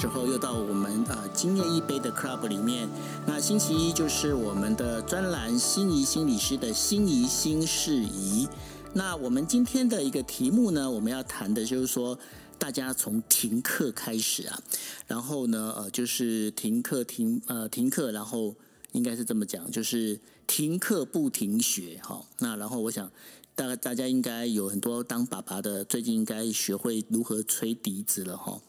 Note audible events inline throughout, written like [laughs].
时候又到我们呃今夜一杯的 club 里面。那星期一就是我们的专栏心仪心理师的心仪心事宜。那我们今天的一个题目呢，我们要谈的就是说，大家从停课开始啊，然后呢，呃，就是停课停呃停课，然后应该是这么讲，就是停课不停学哈。那然后我想。大大家应该有很多当爸爸的，最近应该学会如何吹笛子了哈。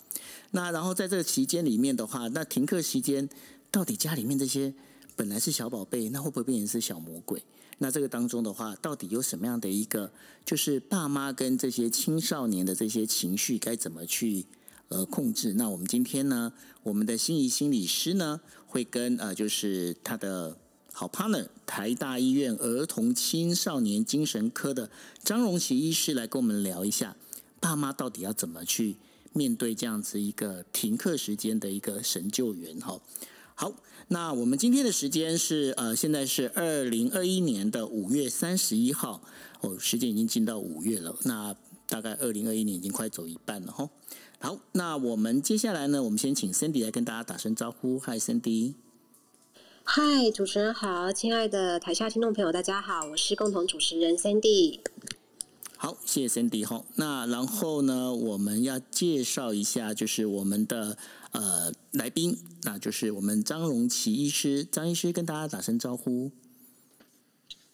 那然后在这个期间里面的话，那停课期间到底家里面这些本来是小宝贝，那会不会变成是小魔鬼？那这个当中的话，到底有什么样的一个，就是爸妈跟这些青少年的这些情绪该怎么去呃控制？那我们今天呢，我们的心仪心理师呢，会跟呃就是他的。好，partner，台大医院儿童青少年精神科的张荣奇医师来跟我们聊一下，爸妈到底要怎么去面对这样子一个停课时间的一个神救援哈。好，那我们今天的时间是呃，现在是二零二一年的五月三十一号哦，时间已经进到五月了，那大概二零二一年已经快走一半了哈。好，那我们接下来呢，我们先请 Cindy 来跟大家打声招呼，Hi Cindy。嗨，主持人好，亲爱的台下听众朋友，大家好，我是共同主持人 Cindy。好，谢谢 Cindy 哈。那然后呢，我们要介绍一下，就是我们的呃来宾，那就是我们张荣奇医师。张医师跟大家打声招呼。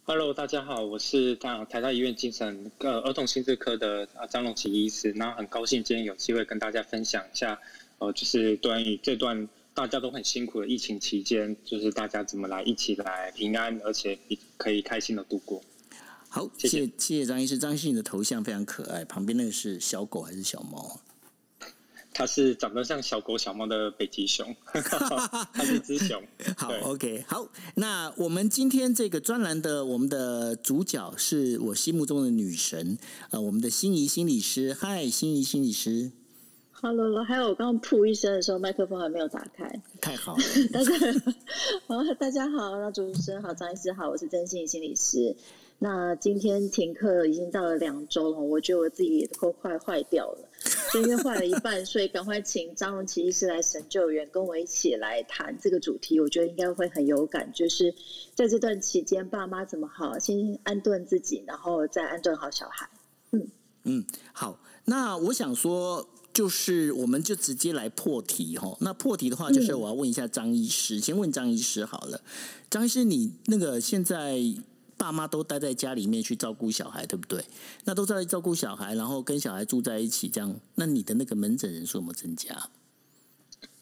Hello，大家好，我是大台大医院精神呃儿童心智科的啊张荣奇医师。那很高兴今天有机会跟大家分享一下，呃，就是关于这段。大家都很辛苦的疫情期间，就是大家怎么来一起来平安，而且可以开心的度过。好，谢谢谢谢张医师，张医师你的头像非常可爱，旁边那个是小狗还是小猫？它是长得像小狗小猫的北极熊，[laughs] 它是一只熊。好，OK，好，那我们今天这个专栏的我们的主角是我心目中的女神，呃，我们的心仪心理师，嗨，心仪心理师。Hello，还有我刚刚噗一声的时候，麦克风还没有打开。太好了，大家好，大家好，那主持人好，张医师好，我是真心心理师。那今天停课已经到了两周了，我觉得我自己都快坏掉了，[laughs] 今天坏了一半，所以赶快请张荣奇医师来神救援，跟我一起来谈这个主题。我觉得应该会很有感，就是在这段期间，爸妈怎么好，先安顿自己，然后再安顿好小孩。嗯嗯，好，那我想说。就是我们就直接来破题哈。那破题的话，就是我要问一下张医师，先问张医师好了。张医师，你那个现在爸妈都待在家里面去照顾小孩，对不对？那都在照顾小孩，然后跟小孩住在一起，这样，那你的那个门诊人数有没有增加？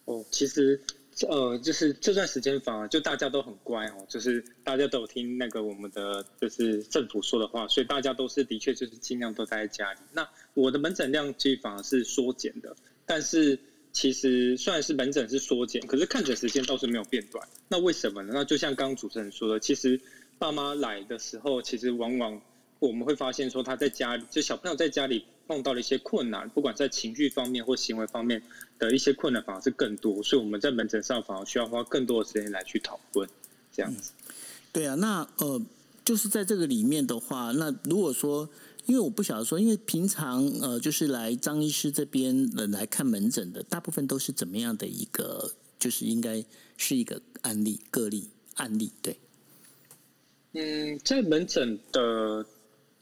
哦，其实。呃，就是这段时间反而就大家都很乖哦，就是大家都有听那个我们的就是政府说的话，所以大家都是的确就是尽量都待在家里。那我的门诊量其实反而是缩减的，但是其实虽然是门诊是缩减，可是看诊时间倒是没有变短。那为什么呢？那就像刚刚主持人说的，其实爸妈来的时候，其实往往我们会发现说他在家里，就小朋友在家里。碰到了一些困难，不管在情绪方面或行为方面的一些困难，反而是更多，所以我们在门诊上反而需要花更多的时间来去讨论这样子。对啊，那呃，就是在这个里面的话，那如果说，因为我不晓得说，因为平常呃，就是来张医师这边来看门诊的，大部分都是怎么样的一个，就是应该是一个案例个例案例，对。嗯，在门诊的。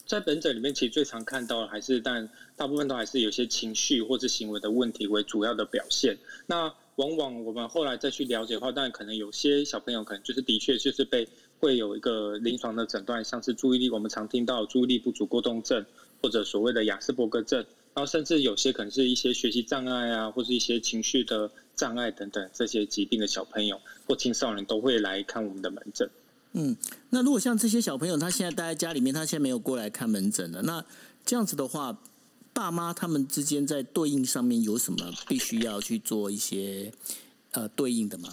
在门诊里面，其实最常看到的还是，但大部分都还是有些情绪或者行为的问题为主要的表现。那往往我们后来再去了解的话，但可能有些小朋友可能就是的确就是被会有一个临床的诊断，像是注意力，我们常听到注意力不足过动症，或者所谓的雅斯伯格症，然后甚至有些可能是一些学习障碍啊，或是一些情绪的障碍等等这些疾病的小朋友或青少年都会来看我们的门诊。嗯，那如果像这些小朋友，他现在待在家里面，他现在没有过来看门诊了，那这样子的话，爸妈他们之间在对应上面有什么必须要去做一些呃对应的吗？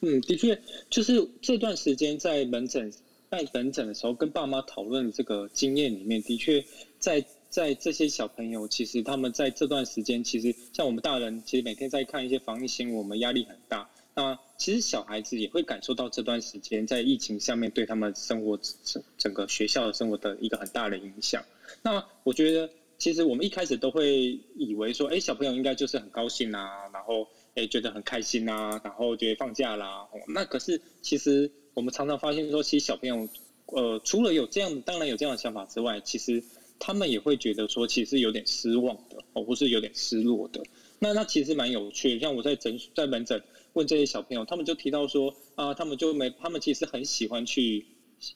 嗯，的确，就是这段时间在门诊在门诊的时候，跟爸妈讨论这个经验里面，的确在在这些小朋友，其实他们在这段时间，其实像我们大人，其实每天在看一些防疫新闻，我们压力很大。那其实小孩子也会感受到这段时间在疫情下面对他们生活整整个学校的生活的一个很大的影响。那我觉得其实我们一开始都会以为说，哎，小朋友应该就是很高兴啊，然后哎觉得很开心啊，然后觉得放假啦。那可是其实我们常常发现说，其实小朋友呃除了有这样，当然有这样的想法之外，其实他们也会觉得说，其实有点失望的，哦，或是有点失落的。那那其实蛮有趣的，像我在诊在门诊问这些小朋友，他们就提到说啊，他们就没，他们其实很喜欢去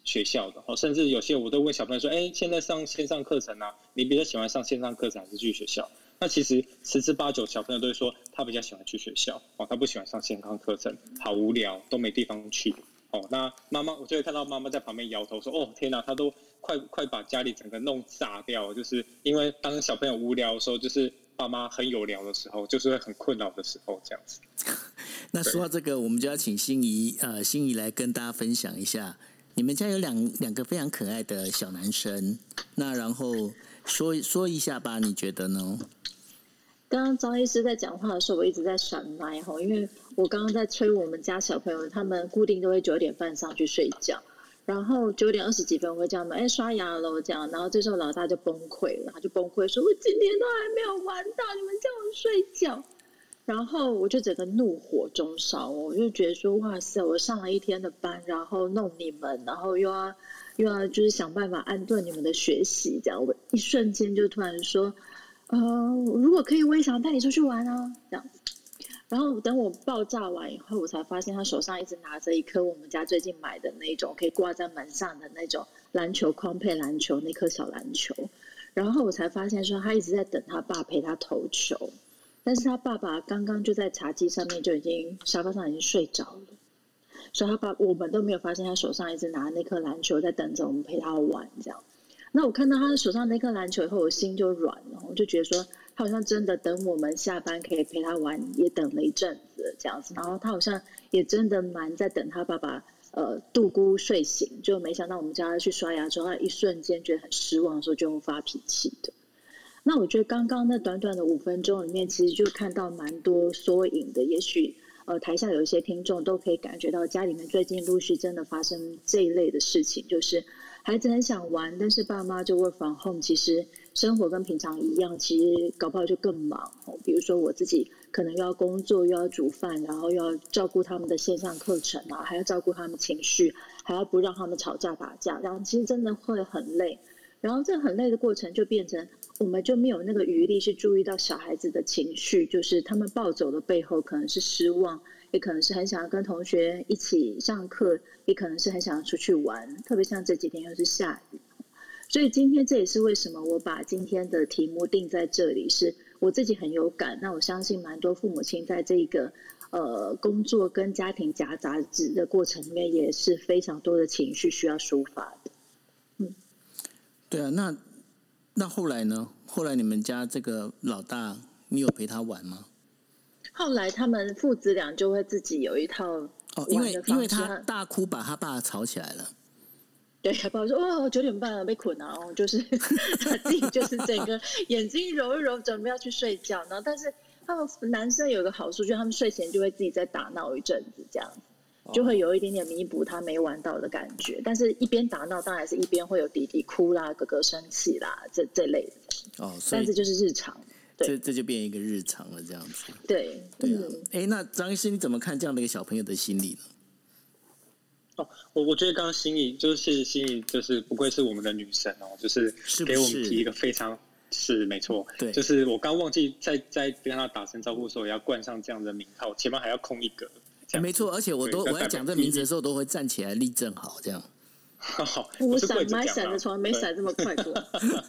学校的，哦，甚至有些我都问小朋友说，哎，现在上线上课程啊，你比较喜欢上线上课程还是去学校？那其实十之八九小朋友都会说，他比较喜欢去学校，哦，他不喜欢上线上课程，好无聊，都没地方去，哦，那妈妈我就会看到妈妈在旁边摇头说，哦，天哪，他都快快把家里整个弄炸掉，就是因为当小朋友无聊的时候，就是。爸妈很有聊的时候，就是会很困扰的时候，这样子。[laughs] 那说到这个，我们就要请心仪呃，心仪来跟大家分享一下，你们家有两两个非常可爱的小男生，那然后说说一下吧，你觉得呢？刚刚张医师在讲话的时候，我一直在闪麦哈，因为我刚刚在催我们家小朋友，他们固定都会九点半上去睡觉。然后九点二十几分我会这样嘛？哎，刷牙了这样。然后这时候老大就崩溃了，他就崩溃说：“我今天都还没有玩到，你们叫我睡觉。”然后我就整个怒火中烧，我就觉得说：“哇塞，我上了一天的班，然后弄你们，然后又要又要就是想办法安顿你们的学习，这样我一瞬间就突然说：‘呃，如果可以，我也想带你出去玩啊。’这样。”然后等我爆炸完以后，我才发现他手上一直拿着一颗我们家最近买的那种可以挂在门上的那种篮球框配篮球那颗小篮球。然后我才发现说他一直在等他爸陪他投球，但是他爸爸刚刚就在茶几上面就已经沙发上已经睡着了，所以他爸我们都没有发现他手上一直拿那颗篮球在等着我们陪他玩这样。那我看到他手上那颗篮球以后，我心就软了，我就觉得说。好像真的等我们下班可以陪他玩，也等了一阵子这样子。然后他好像也真的蛮在等他爸爸呃杜姑睡醒，就没想到我们叫他去刷牙之后，他一瞬间觉得很失望的时候就发脾气的。那我觉得刚刚那短短的五分钟里面，其实就看到蛮多缩影的。也许呃台下有一些听众都可以感觉到，家里面最近陆续真的发生这一类的事情，就是孩子很想玩，但是爸妈就 work from home，其实。生活跟平常一样，其实搞不好就更忙。比如说我自己可能又要工作，又要煮饭，然后又要照顾他们的线上课程啊，还要照顾他们情绪，还要不让他们吵架打架，然后其实真的会很累。然后这很累的过程就变成我们就没有那个余力去注意到小孩子的情绪，就是他们暴走的背后可能是失望，也可能是很想要跟同学一起上课，也可能是很想要出去玩。特别像这几天又是下雨。所以今天这也是为什么我把今天的题目定在这里，是我自己很有感。那我相信蛮多父母亲在这个呃工作跟家庭夹杂子的过程里面，也是非常多的情绪需要抒发的。嗯，对啊，那那后来呢？后来你们家这个老大，你有陪他玩吗？后来他们父子俩就会自己有一套哦，因为因为他大哭把他爸吵起来了。对，爸爸说：“哦，九点半了，被捆了哦。”就是 [laughs] 他自己就是整个 [laughs] 眼睛揉一揉，准备要去睡觉。然后，但是他们男生有个好处，就是他们睡前就会自己再打闹一阵子，这样就会有一点点弥补他没玩到的感觉。但是一边打闹，当然是一边会有弟弟哭啦、哥哥生气啦，这这类的。哦，但是就是日常，这这就变一个日常了，这样子。对，对啊。哎，那张医师你怎么看这样的一个小朋友的心理呢？哦，我我觉得刚刚心仪就是心仪，就是不愧是我们的女神哦，就是给我们提一个非常是没错，对，就是我刚忘记在在跟他打声招呼的时候要冠上这样的名号，前面还要空一格，没错，而且我都我在讲这名字的时候都会站起来立正好，这样。好，我闪蛮闪的，从来没闪这么快过。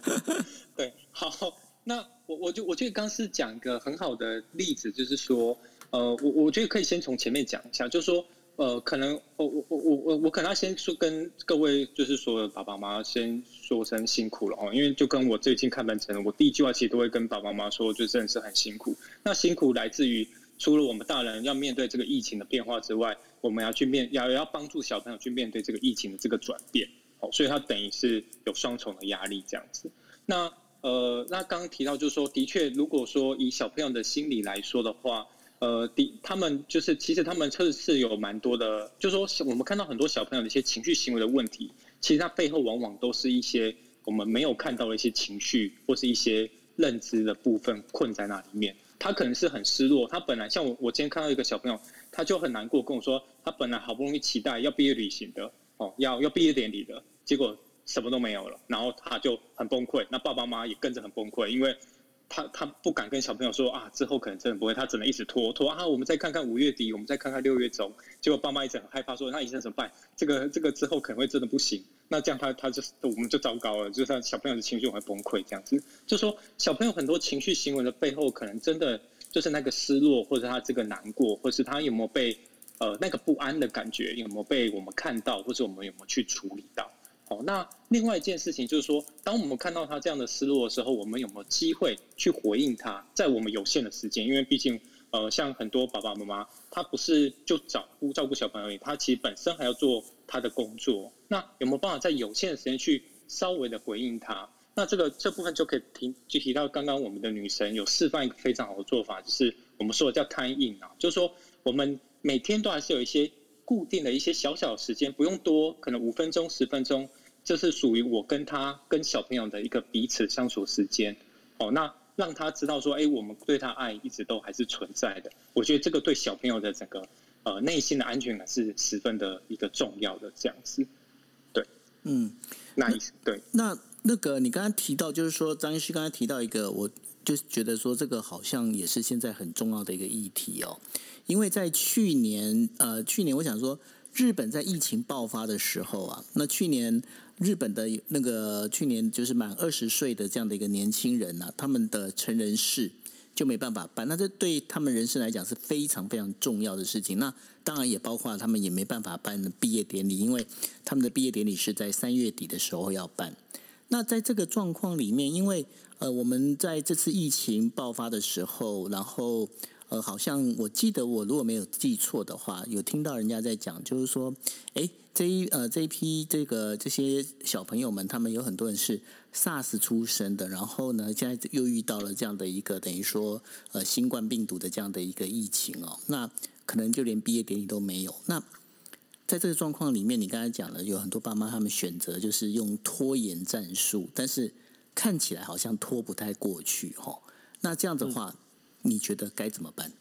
[laughs] 对，好，那我我就我觉得刚是讲一个很好的例子，就是说，呃，我我觉得可以先从前面讲一下，就是说。呃，可能我我我我我可能要先说跟各位就是说爸爸妈妈先说声辛苦了哦，因为就跟我最近看门诊，我第一句话其实都会跟爸爸妈妈说，就真的是很辛苦。那辛苦来自于除了我们大人要面对这个疫情的变化之外，我们要去面要要帮助小朋友去面对这个疫情的这个转变哦，所以他等于是有双重的压力这样子。那呃，那刚刚提到就是说，的确，如果说以小朋友的心理来说的话。呃，第他们就是其实他们测试有蛮多的，就是说我们看到很多小朋友的一些情绪行为的问题，其实它背后往往都是一些我们没有看到的一些情绪或是一些认知的部分困在那里面。他可能是很失落，他本来像我，我今天看到一个小朋友，他就很难过，跟我说，他本来好不容易期待要毕业旅行的，哦，要要毕业典礼的，结果什么都没有了，然后他就很崩溃，那爸爸妈妈也跟着很崩溃，因为。他他不敢跟小朋友说啊，之后可能真的不会，他只能一直拖拖啊。我们再看看五月底，我们再看看六月中。结果爸妈一直很害怕，说那医生怎么办？这个这个之后可能会真的不行。那这样他他就我们就糟糕了，就是小朋友的情绪会崩溃这样子。就说小朋友很多情绪行为的背后，可能真的就是那个失落，或者他这个难过，或是他有没有被呃那个不安的感觉有没有被我们看到，或者我们有没有去处理到？哦，那另外一件事情就是说，当我们看到他这样的失落的时候，我们有没有机会去回应他？在我们有限的时间，因为毕竟，呃，像很多爸爸妈妈，他不是就照顾照顾小朋友，他其实本身还要做他的工作。那有没有办法在有限的时间去稍微的回应他？那这个这部分就可以提就提到刚刚我们的女神有示范一个非常好的做法，就是我们说的叫 time in 啊，就是说我们每天都还是有一些固定的一些小小时间，不用多，可能五分钟、十分钟。这是属于我跟他跟小朋友的一个彼此相处时间，哦，那让他知道说，哎，我们对他爱一直都还是存在的。我觉得这个对小朋友的整个呃内心的安全感是十分的一个重要的这样子。对，嗯，那对。那那个你刚刚提到，就是说张医师刚才提到一个，我就觉得说这个好像也是现在很重要的一个议题哦，因为在去年呃去年我想说日本在疫情爆发的时候啊，那去年。日本的那个去年就是满二十岁的这样的一个年轻人呐，他们的成人式就没办法办，那这对他们人生来讲是非常非常重要的事情。那当然也包括他们也没办法办毕业典礼，因为他们的毕业典礼是在三月底的时候要办。那在这个状况里面，因为呃我们在这次疫情爆发的时候，然后。呃，好像我记得我如果没有记错的话，有听到人家在讲，就是说，哎，这一呃这一批这个这些小朋友们，他们有很多人是 SARS 出生的，然后呢，现在又遇到了这样的一个等于说呃新冠病毒的这样的一个疫情哦，那可能就连毕业典礼都没有。那在这个状况里面，你刚才讲了，有很多爸妈他们选择就是用拖延战术，但是看起来好像拖不太过去哈。那这样的话。你觉得该怎么办？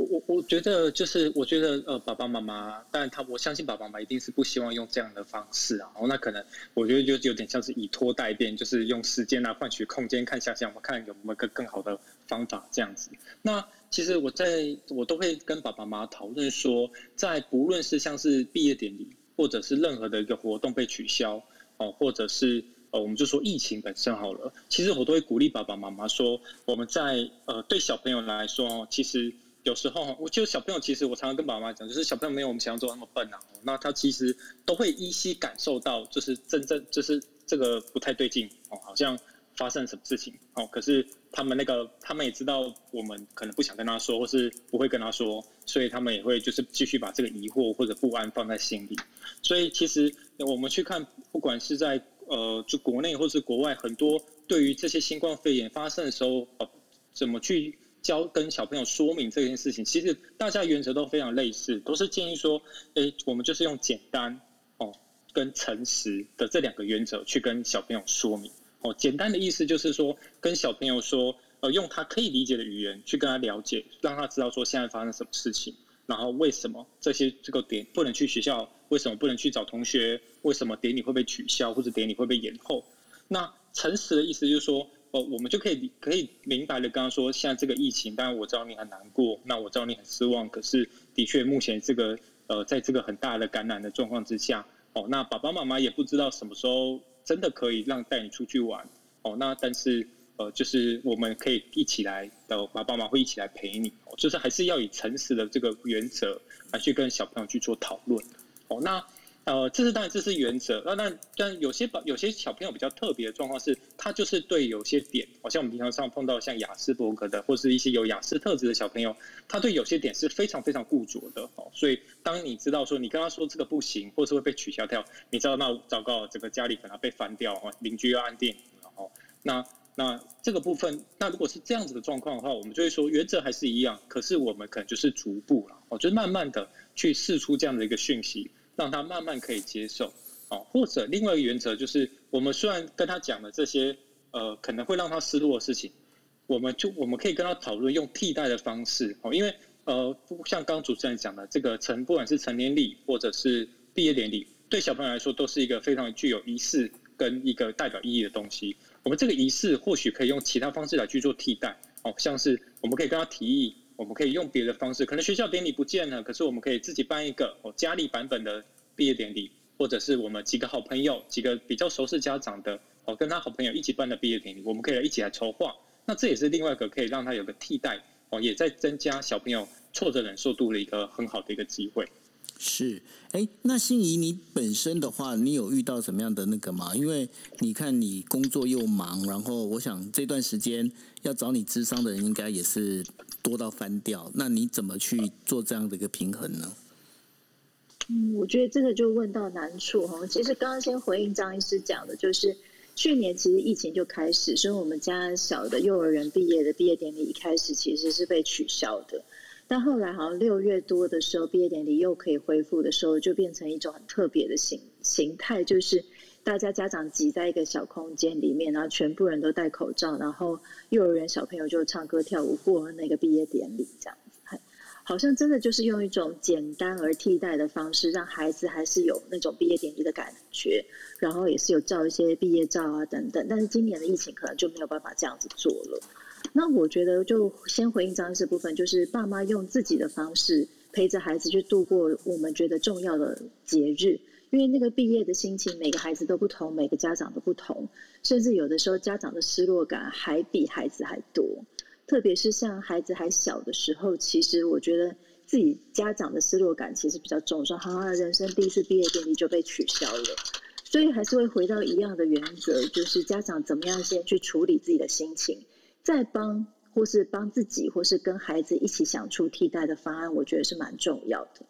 我我我觉得就是，我觉得呃，爸爸妈妈，但他我相信爸爸妈妈一定是不希望用这样的方式啊。然后那可能我觉得就有点像是以拖代变，就是用时间来换取空间，看想想我们看有没有个更好的方法这样子。那其实我在我都会跟爸爸妈妈讨论说，在不论是像是毕业典礼，或者是任何的一个活动被取消哦，或者是。呃，我们就说疫情本身好了。其实我都会鼓励爸爸妈妈说，我们在呃对小朋友来说，其实有时候，我就小朋友其实我常常跟爸爸妈妈讲，就是小朋友没有我们想象中那么笨啊。那他其实都会依稀感受到，就是真正就是这个不太对劲哦，好像发生什么事情哦。可是他们那个他们也知道我们可能不想跟他说，或是不会跟他说，所以他们也会就是继续把这个疑惑或者不安放在心里。所以其实我们去看，不管是在呃，就国内或是国外，很多对于这些新冠肺炎发生的时候，呃，怎么去教跟小朋友说明这件事情？其实大家原则都非常类似，都是建议说，哎，我们就是用简单哦跟诚实的这两个原则去跟小朋友说明。哦，简单的意思就是说，跟小朋友说，呃，用他可以理解的语言去跟他了解，让他知道说现在发生什么事情。然后为什么这些这个点不能去学校？为什么不能去找同学？为什么典礼会被取消或者典礼会被延后？那诚实的意思就是说，哦，我们就可以可以明白的刚刚说，现在这个疫情，当然我知道你很难过，那我知道你很失望，可是的确目前这个呃，在这个很大的感染的状况之下，哦，那爸爸妈妈也不知道什么时候真的可以让带你出去玩，哦，那但是。呃，就是我们可以一起来，的爸爸妈妈会一起来陪你，哦就是还是要以诚实的这个原则来去跟小朋友去做讨论。哦，那呃，这是当然这是原则。那那但有些宝有些小朋友比较特别的状况是，他就是对有些点，好像我们平常上碰到像雅斯伯格的，或是一些有雅思特质的小朋友，他对有些点是非常非常固着的。哦，所以当你知道说你跟他说这个不行，或是会被取消掉，你知道那糟糕，整个家里可能被翻掉哦，邻居要按电，然后那。那这个部分，那如果是这样子的状况的话，我们就会说原则还是一样，可是我们可能就是逐步了，哦就慢慢的去试出这样的一个讯息，让他慢慢可以接受。哦，或者另外一个原则就是，我们虽然跟他讲了这些呃可能会让他失落的事情，我们就我们可以跟他讨论用替代的方式哦，因为呃像刚刚主持人讲的这个成不管是成年礼或者是毕业典礼，对小朋友来说都是一个非常具有仪式跟一个代表意义的东西。我们这个仪式或许可以用其他方式来去做替代哦，像是我们可以跟他提议，我们可以用别的方式，可能学校典礼不见了，可是我们可以自己办一个哦家里版本的毕业典礼。或者是我们几个好朋友，几个比较熟识家长的，哦，跟他好朋友一起办的毕业典礼，我们可以来一起来筹划。那这也是另外一个可以让他有个替代，哦，也在增加小朋友挫折忍受度的一个很好的一个机会。是，哎，那心仪，你本身的话，你有遇到什么样的那个吗？因为你看你工作又忙，然后我想这段时间要找你智商的人应该也是多到翻掉。那你怎么去做这样的一个平衡呢？嗯，我觉得这个就问到难处哈。其实刚刚先回应张医师讲的，就是去年其实疫情就开始，所以我们家小的幼儿园毕业的毕业典礼一开始其实是被取消的。但后来好像六月多的时候，毕业典礼又可以恢复的时候，就变成一种很特别的形形态，就是大家家长挤在一个小空间里面，然后全部人都戴口罩，然后幼儿园小朋友就唱歌跳舞过那个毕业典礼这样子。好像真的就是用一种简单而替代的方式，让孩子还是有那种毕业典礼的感觉，然后也是有照一些毕业照啊等等。但是今年的疫情可能就没有办法这样子做了。那我觉得就先回应张医师部分，就是爸妈用自己的方式陪着孩子去度过我们觉得重要的节日，因为那个毕业的心情每个孩子都不同，每个家长都不同，甚至有的时候家长的失落感还比孩子还多。特别是像孩子还小的时候，其实我觉得自己家长的失落感其实比较重，说好像人生第一次毕业典礼就被取消了，所以还是会回到一样的原则，就是家长怎么样先去处理自己的心情，再帮或是帮自己，或是跟孩子一起想出替代的方案，我觉得是蛮重要的。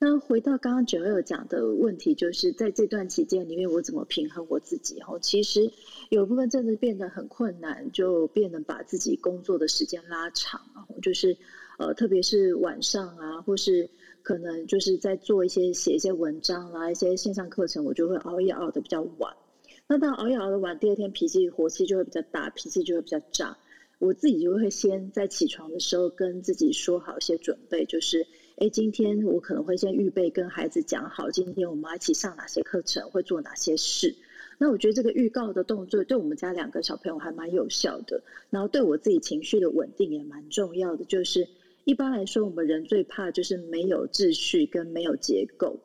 那回到刚刚九二讲的问题，就是在这段期间里面，我怎么平衡我自己？哦，其实有部分真的变得很困难，就变得把自己工作的时间拉长啊，就是呃，特别是晚上啊，或是可能就是在做一些写一些文章啦，一些线上课程，我就会熬夜熬的比较晚。那到熬夜熬的晚，第二天脾气火气就会比较大，脾气就会比较炸。我自己就会先在起床的时候跟自己说好一些准备，就是。哎，今天我可能会先预备跟孩子讲好，今天我们一起上哪些课程，会做哪些事。那我觉得这个预告的动作对我们家两个小朋友还蛮有效的，然后对我自己情绪的稳定也蛮重要的。就是一般来说，我们人最怕就是没有秩序跟没有结构。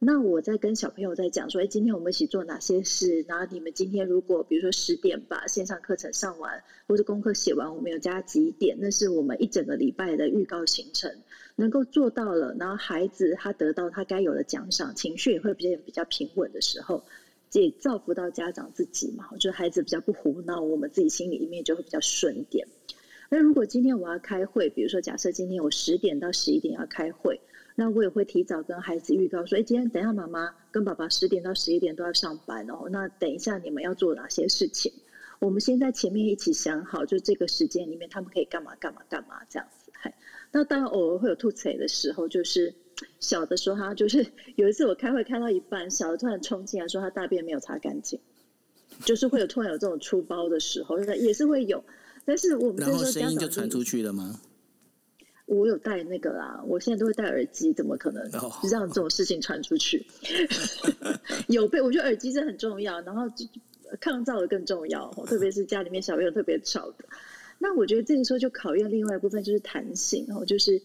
那我在跟小朋友在讲说，哎，今天我们一起做哪些事？然后你们今天如果比如说十点把线上课程上完，或者功课写完，我们有加几点？那是我们一整个礼拜的预告行程。能够做到了，然后孩子他得到他该有的奖赏，情绪也会比较比较平稳的时候，也造福到家长自己嘛。我觉得孩子比较不胡闹，我们自己心里面就会比较顺一点。那如果今天我要开会，比如说假设今天我十点到十一点要开会，那我也会提早跟孩子预告说：，哎，今天等下妈妈跟爸爸十点到十一点都要上班哦。那等一下你们要做哪些事情？我们先在前面一起想好，就这个时间里面他们可以干嘛干嘛干嘛这样子。那当然偶尔会有吐槽的时候，就是小的时候，他就是有一次我开会开到一半，小的突然冲进来说他大便没有擦干净，就是会有突然有这种出包的时候，也是会有。但是我们然后声音就传出去了吗？我有戴那个啦，我现在都会戴耳机，怎么可能让这种事情传出去？[laughs] 有被我觉得耳机是很重要，然后抗噪的更重要，特别是家里面小朋友特别吵的。那我觉得这个时候就考验另外一部分，就是弹性哦，就是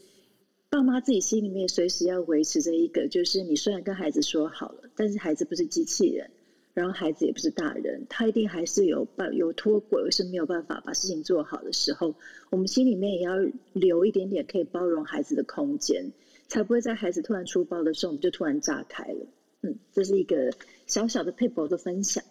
爸妈自己心里面随时要维持着一个，就是你虽然跟孩子说好了，但是孩子不是机器人，然后孩子也不是大人，他一定还是有办有脱轨，是没有办法把事情做好的时候，我们心里面也要留一点点可以包容孩子的空间，才不会在孩子突然出包的时候，我们就突然炸开了。嗯，这是一个小小的 paper 的分享。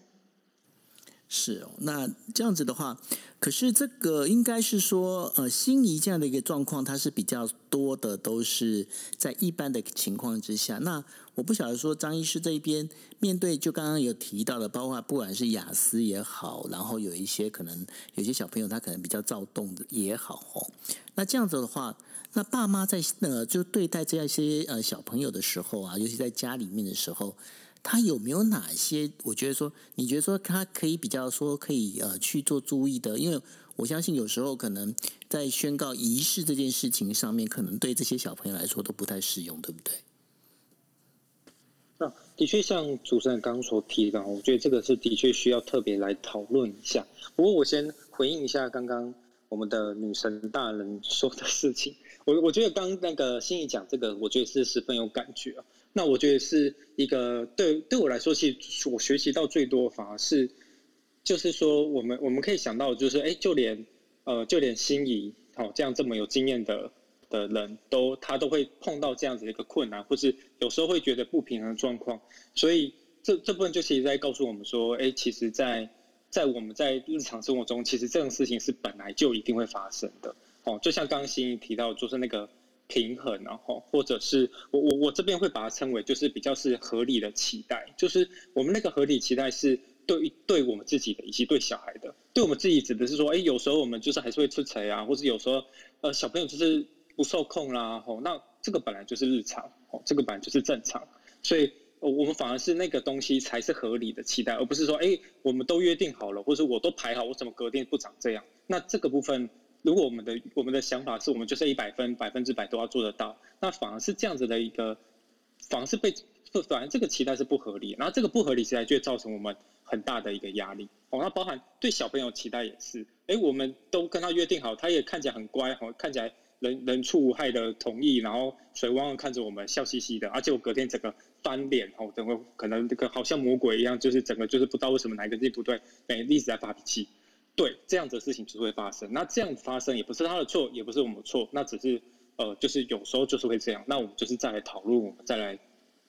是哦，那这样子的话，可是这个应该是说，呃，心仪这样的一个状况，它是比较多的，都是在一般的情况之下。那我不晓得说张医师这一边面对，就刚刚有提到的，包括不管是雅思也好，然后有一些可能有些小朋友他可能比较躁动的也好哦。那这样子的话，那爸妈在呃就对待这样一些呃小朋友的时候啊，尤其在家里面的时候。他有没有哪些？我觉得说，你觉得说他可以比较说可以呃去做注意的？因为我相信有时候可能在宣告仪式这件事情上面，可能对这些小朋友来说都不太适用，对不对？那的确，像主持人刚刚所提的，我觉得这个是的确需要特别来讨论一下。不过，我先回应一下刚刚我们的女神大人说的事情。我我觉得刚那个心怡讲这个，我觉得是十分有感觉啊。那我觉得是一个对对我来说，其实我学习到最多，反而是就是说，我们我们可以想到，就是哎，就连呃，就连心仪好这样这么有经验的。的人都他都会碰到这样子的一个困难，或是有时候会觉得不平衡状况，所以这这部分就其实在告诉我们说，哎，其实，在在我们在日常生活中，其实这种事情是本来就一定会发生的。哦，就像刚刚欣怡提到，就是那个平衡，然后或者是我我我这边会把它称为就是比较是合理的期待，就是我们那个合理期待是对对我们自己的，以及对小孩的。对我们自己指的是说，哎，有时候我们就是还是会出彩啊，或者有时候呃小朋友就是。不受控啦，吼，那这个本来就是日常，哦，这个本来就是正常，所以我们反而是那个东西才是合理的期待，而不是说，哎，我们都约定好了，或者我都排好，我怎么隔天不长这样？那这个部分，如果我们的我们的想法是我们就是一百分，百分之百都要做得到，那反而是这样子的一个，反而是被，反而这个期待是不合理，然后这个不合理期待就会造成我们很大的一个压力，哦，那包含对小朋友期待也是，哎，我们都跟他约定好，他也看起来很乖，哦，看起来。人人畜无害的同意，然后水汪汪看着我们笑嘻嘻的，而且我隔天整个翻脸，哦，整个可能这个好像魔鬼一样，就是整个就是不知道为什么哪一个地不对，每一直在发脾气，对，这样子的事情就会发生。那这样子发生也不是他的错，也不是我们的错，那只是呃，就是有时候就是会这样。那我们就是再来讨论，我们再来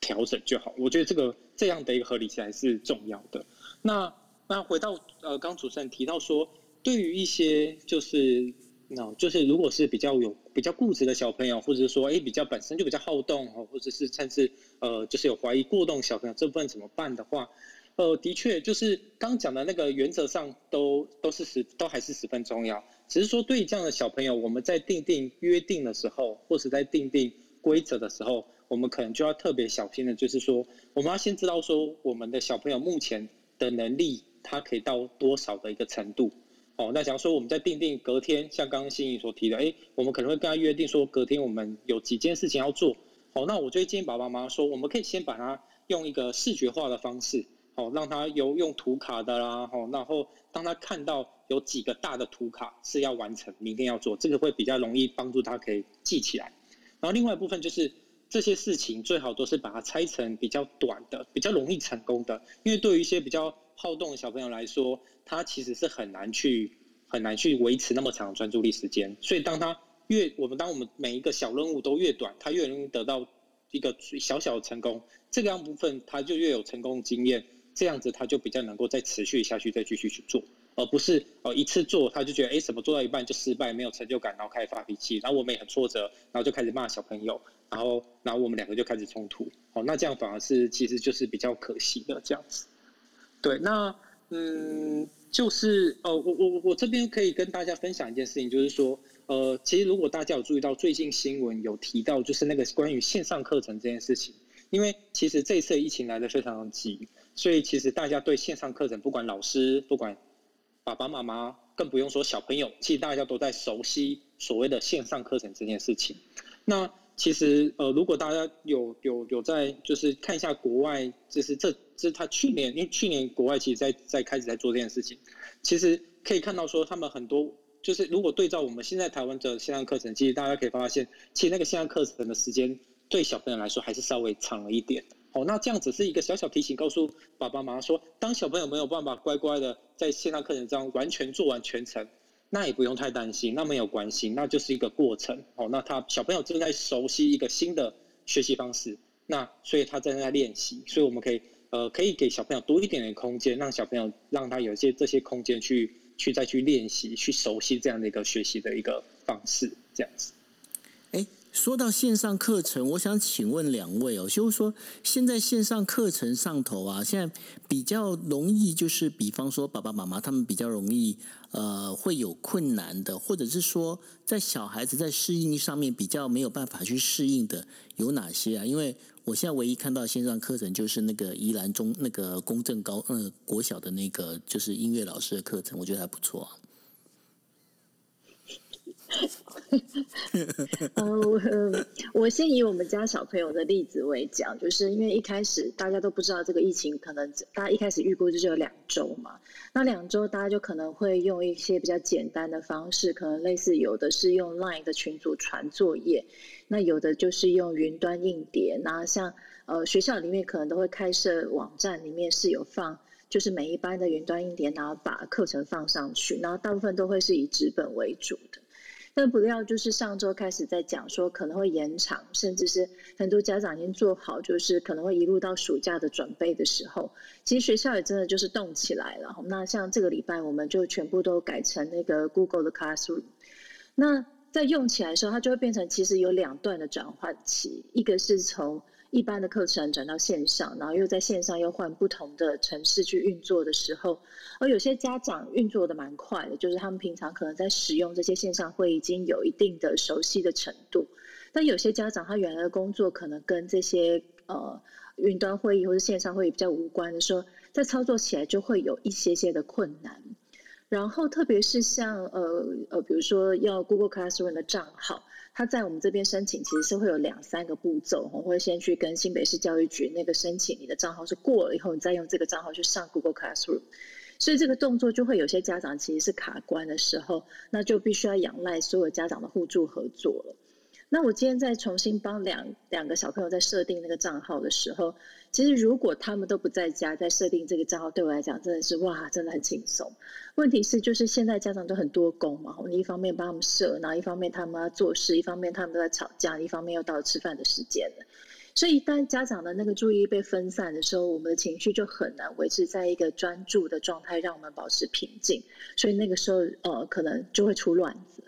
调整就好。我觉得这个这样的一个合理性还是重要的。那那回到呃，刚主持人提到说，对于一些就是。那就是如果是比较有比较固执的小朋友，或者是说哎比较本身就比较好动哦，或者是甚至呃就是有怀疑过动小朋友这部分怎么办的话，呃的确就是刚讲的那个原则上都都是十都还是十分重要，只是说对于这样的小朋友，我们在定定约定的时候，或者在定定规则的时候，我们可能就要特别小心的，就是说我们要先知道说我们的小朋友目前的能力，他可以到多少的一个程度。哦，那假如说我们在定定隔天，像刚刚心怡所提的，哎，我们可能会跟他约定说，隔天我们有几件事情要做。好，那我就会建议爸爸妈妈说，我们可以先把它用一个视觉化的方式，好，让他有用图卡的啦，好，然后当他看到有几个大的图卡是要完成，明天要做，这个会比较容易帮助他可以记起来。然后另外一部分就是这些事情最好都是把它拆成比较短的，比较容易成功的，因为对于一些比较好动的小朋友来说。他其实是很难去很难去维持那么长的专注力时间，所以当他越我们当我们每一个小任务都越短，他越容易得到一个小小的成功，这个样部分他就越有成功的经验，这样子他就比较能够再持续下去，再继续去做，而不是哦一次做他就觉得哎什么做到一半就失败，没有成就感，然后开始发脾气，然后我们也很挫折，然后就开始骂小朋友，然后然后我们两个就开始冲突，哦那这样反而是其实就是比较可惜的这样子，对那。嗯，就是哦，我我我这边可以跟大家分享一件事情，就是说，呃，其实如果大家有注意到最近新闻有提到，就是那个关于线上课程这件事情，因为其实这一次疫情来的非常急，所以其实大家对线上课程，不管老师，不管爸爸妈妈，更不用说小朋友，其实大家都在熟悉所谓的线上课程这件事情。那其实，呃，如果大家有有有在，就是看一下国外，就是这这他去年，因为去年国外其实在在开始在做这件事情，其实可以看到说，他们很多就是如果对照我们现在台湾的线上课程，其实大家可以发现，其实那个线上课程的时间对小朋友来说还是稍微长了一点。哦，那这样只是一个小小提醒，告诉爸爸妈妈说，当小朋友没有办法乖乖的在线上课程上完全做完全程。那也不用太担心，那没有关系，那就是一个过程哦。那他小朋友正在熟悉一个新的学习方式，那所以他正在练习，所以我们可以呃可以给小朋友多一点点空间，让小朋友让他有一些这些空间去去再去练习，去熟悉这样的一个学习的一个方式，这样子。说到线上课程，我想请问两位哦，就是说现在线上课程上头啊，现在比较容易，就是比方说爸爸妈妈他们比较容易呃会有困难的，或者是说在小孩子在适应上面比较没有办法去适应的有哪些啊？因为我现在唯一看到线上课程就是那个宜兰中那个公正高呃国小的那个就是音乐老师的课程，我觉得还不错啊。呃，[laughs] 我我先以我们家小朋友的例子为讲，就是因为一开始大家都不知道这个疫情，可能大家一开始预估就是有两周嘛，那两周大家就可能会用一些比较简单的方式，可能类似有的是用 Line 的群组传作业，那有的就是用云端硬碟，那像呃学校里面可能都会开设网站，里面是有放，就是每一班的云端硬碟，然后把课程放上去，然后大部分都会是以纸本为主的。但不料就是上周开始在讲说可能会延长，甚至是很多家长已经做好，就是可能会一路到暑假的准备的时候，其实学校也真的就是动起来了。那像这个礼拜，我们就全部都改成那个 Google 的 Classroom。那在用起来的时候，它就会变成其实有两段的转换期，一个是从一般的课程转到线上，然后又在线上又换不同的城市去运作的时候，而有些家长运作的蛮快的，就是他们平常可能在使用这些线上会已经有一定的熟悉的程度，但有些家长他原来的工作可能跟这些呃云端会议或者线上会议比较无关的时候，在操作起来就会有一些些的困难。然后特别是像呃呃，比如说要 Google Classroom 的账号。他在我们这边申请，其实是会有两三个步骤，我会先去跟新北市教育局那个申请，你的账号是过了以后，你再用这个账号去上 Google Classroom，所以这个动作就会有些家长其实是卡关的时候，那就必须要仰赖所有家长的互助合作了。那我今天再重新帮两两个小朋友在设定那个账号的时候，其实如果他们都不在家，在设定这个账号，对我来讲真的是哇，真的很轻松。问题是就是现在家长都很多工嘛，你一方面帮他们设，然后一方面他们要做事，一方面他们都在吵架，一方面又到了吃饭的时间了。所以当家长的那个注意力被分散的时候，我们的情绪就很难维持在一个专注的状态，让我们保持平静。所以那个时候呃，可能就会出乱子。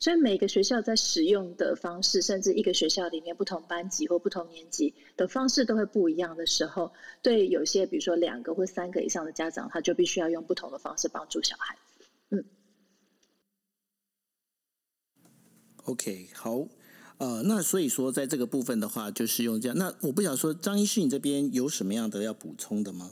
所以每个学校在使用的方式，甚至一个学校里面不同班级或不同年级的方式都会不一样的时候，对有些比如说两个或三个以上的家长，他就必须要用不同的方式帮助小孩子。嗯，OK，好，呃，那所以说在这个部分的话，就是用这样。那我不想说，张医师，你这边有什么样的要补充的吗？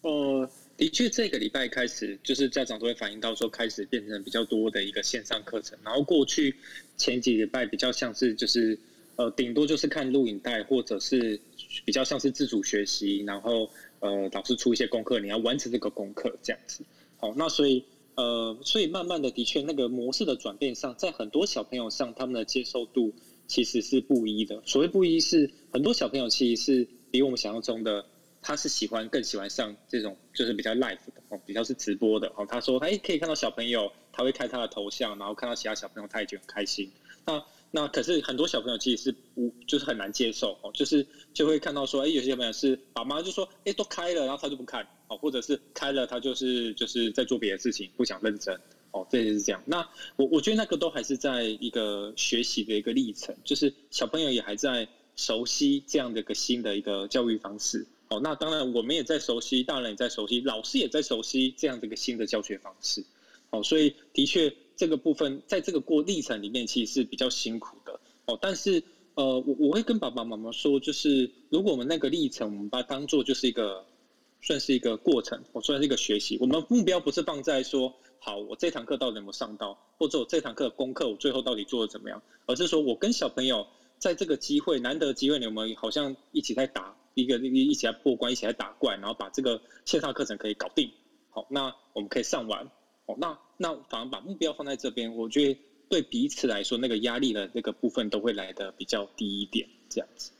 呃。的确，这个礼拜开始，就是家长都会反映到说，开始变成比较多的一个线上课程。然后过去前几礼拜比较像是就是呃，顶多就是看录影带，或者是比较像是自主学习。然后呃，老师出一些功课，你要完成这个功课这样子。好，那所以呃，所以慢慢的，的确那个模式的转变上，在很多小朋友上，他们的接受度其实是不一的。所谓不一，是很多小朋友其实是比我们想象中的。他是喜欢更喜欢上这种就是比较 live 的哦，比较是直播的哦。他说，哎，可以看到小朋友，他会开他的头像，然后看到其他小朋友，他也觉得很开心。那那可是很多小朋友其实是无，就是很难接受哦，就是就会看到说，哎，有些小朋友是爸妈就说，哎，都开了，然后他就不看哦，或者是开了他就是就是在做别的事情，不想认真哦，这也是这样。那我我觉得那个都还是在一个学习的一个历程，就是小朋友也还在熟悉这样的一个新的一个教育方式。哦，那当然，我们也在熟悉，大人也在熟悉，老师也在熟悉这样的一个新的教学方式。哦，所以的确，这个部分在这个过历程里面，其实是比较辛苦的。哦，但是呃，我我会跟爸爸妈妈说，就是如果我们那个历程，我们把它当做就是一个算是一个过程，我算是一个学习。我们目标不是放在说，好，我这堂课到底有没有上到，或者我这堂课功课我最后到底做的怎么样，而是说我跟小朋友在这个机会难得机会，你们好像一起在打。一个一一起来破关，一起来打怪，然后把这个线上课程可以搞定。好，那我们可以上完。哦，那那反而把目标放在这边，我觉得对彼此来说，那个压力的那个部分都会来的比较低一点，这样子。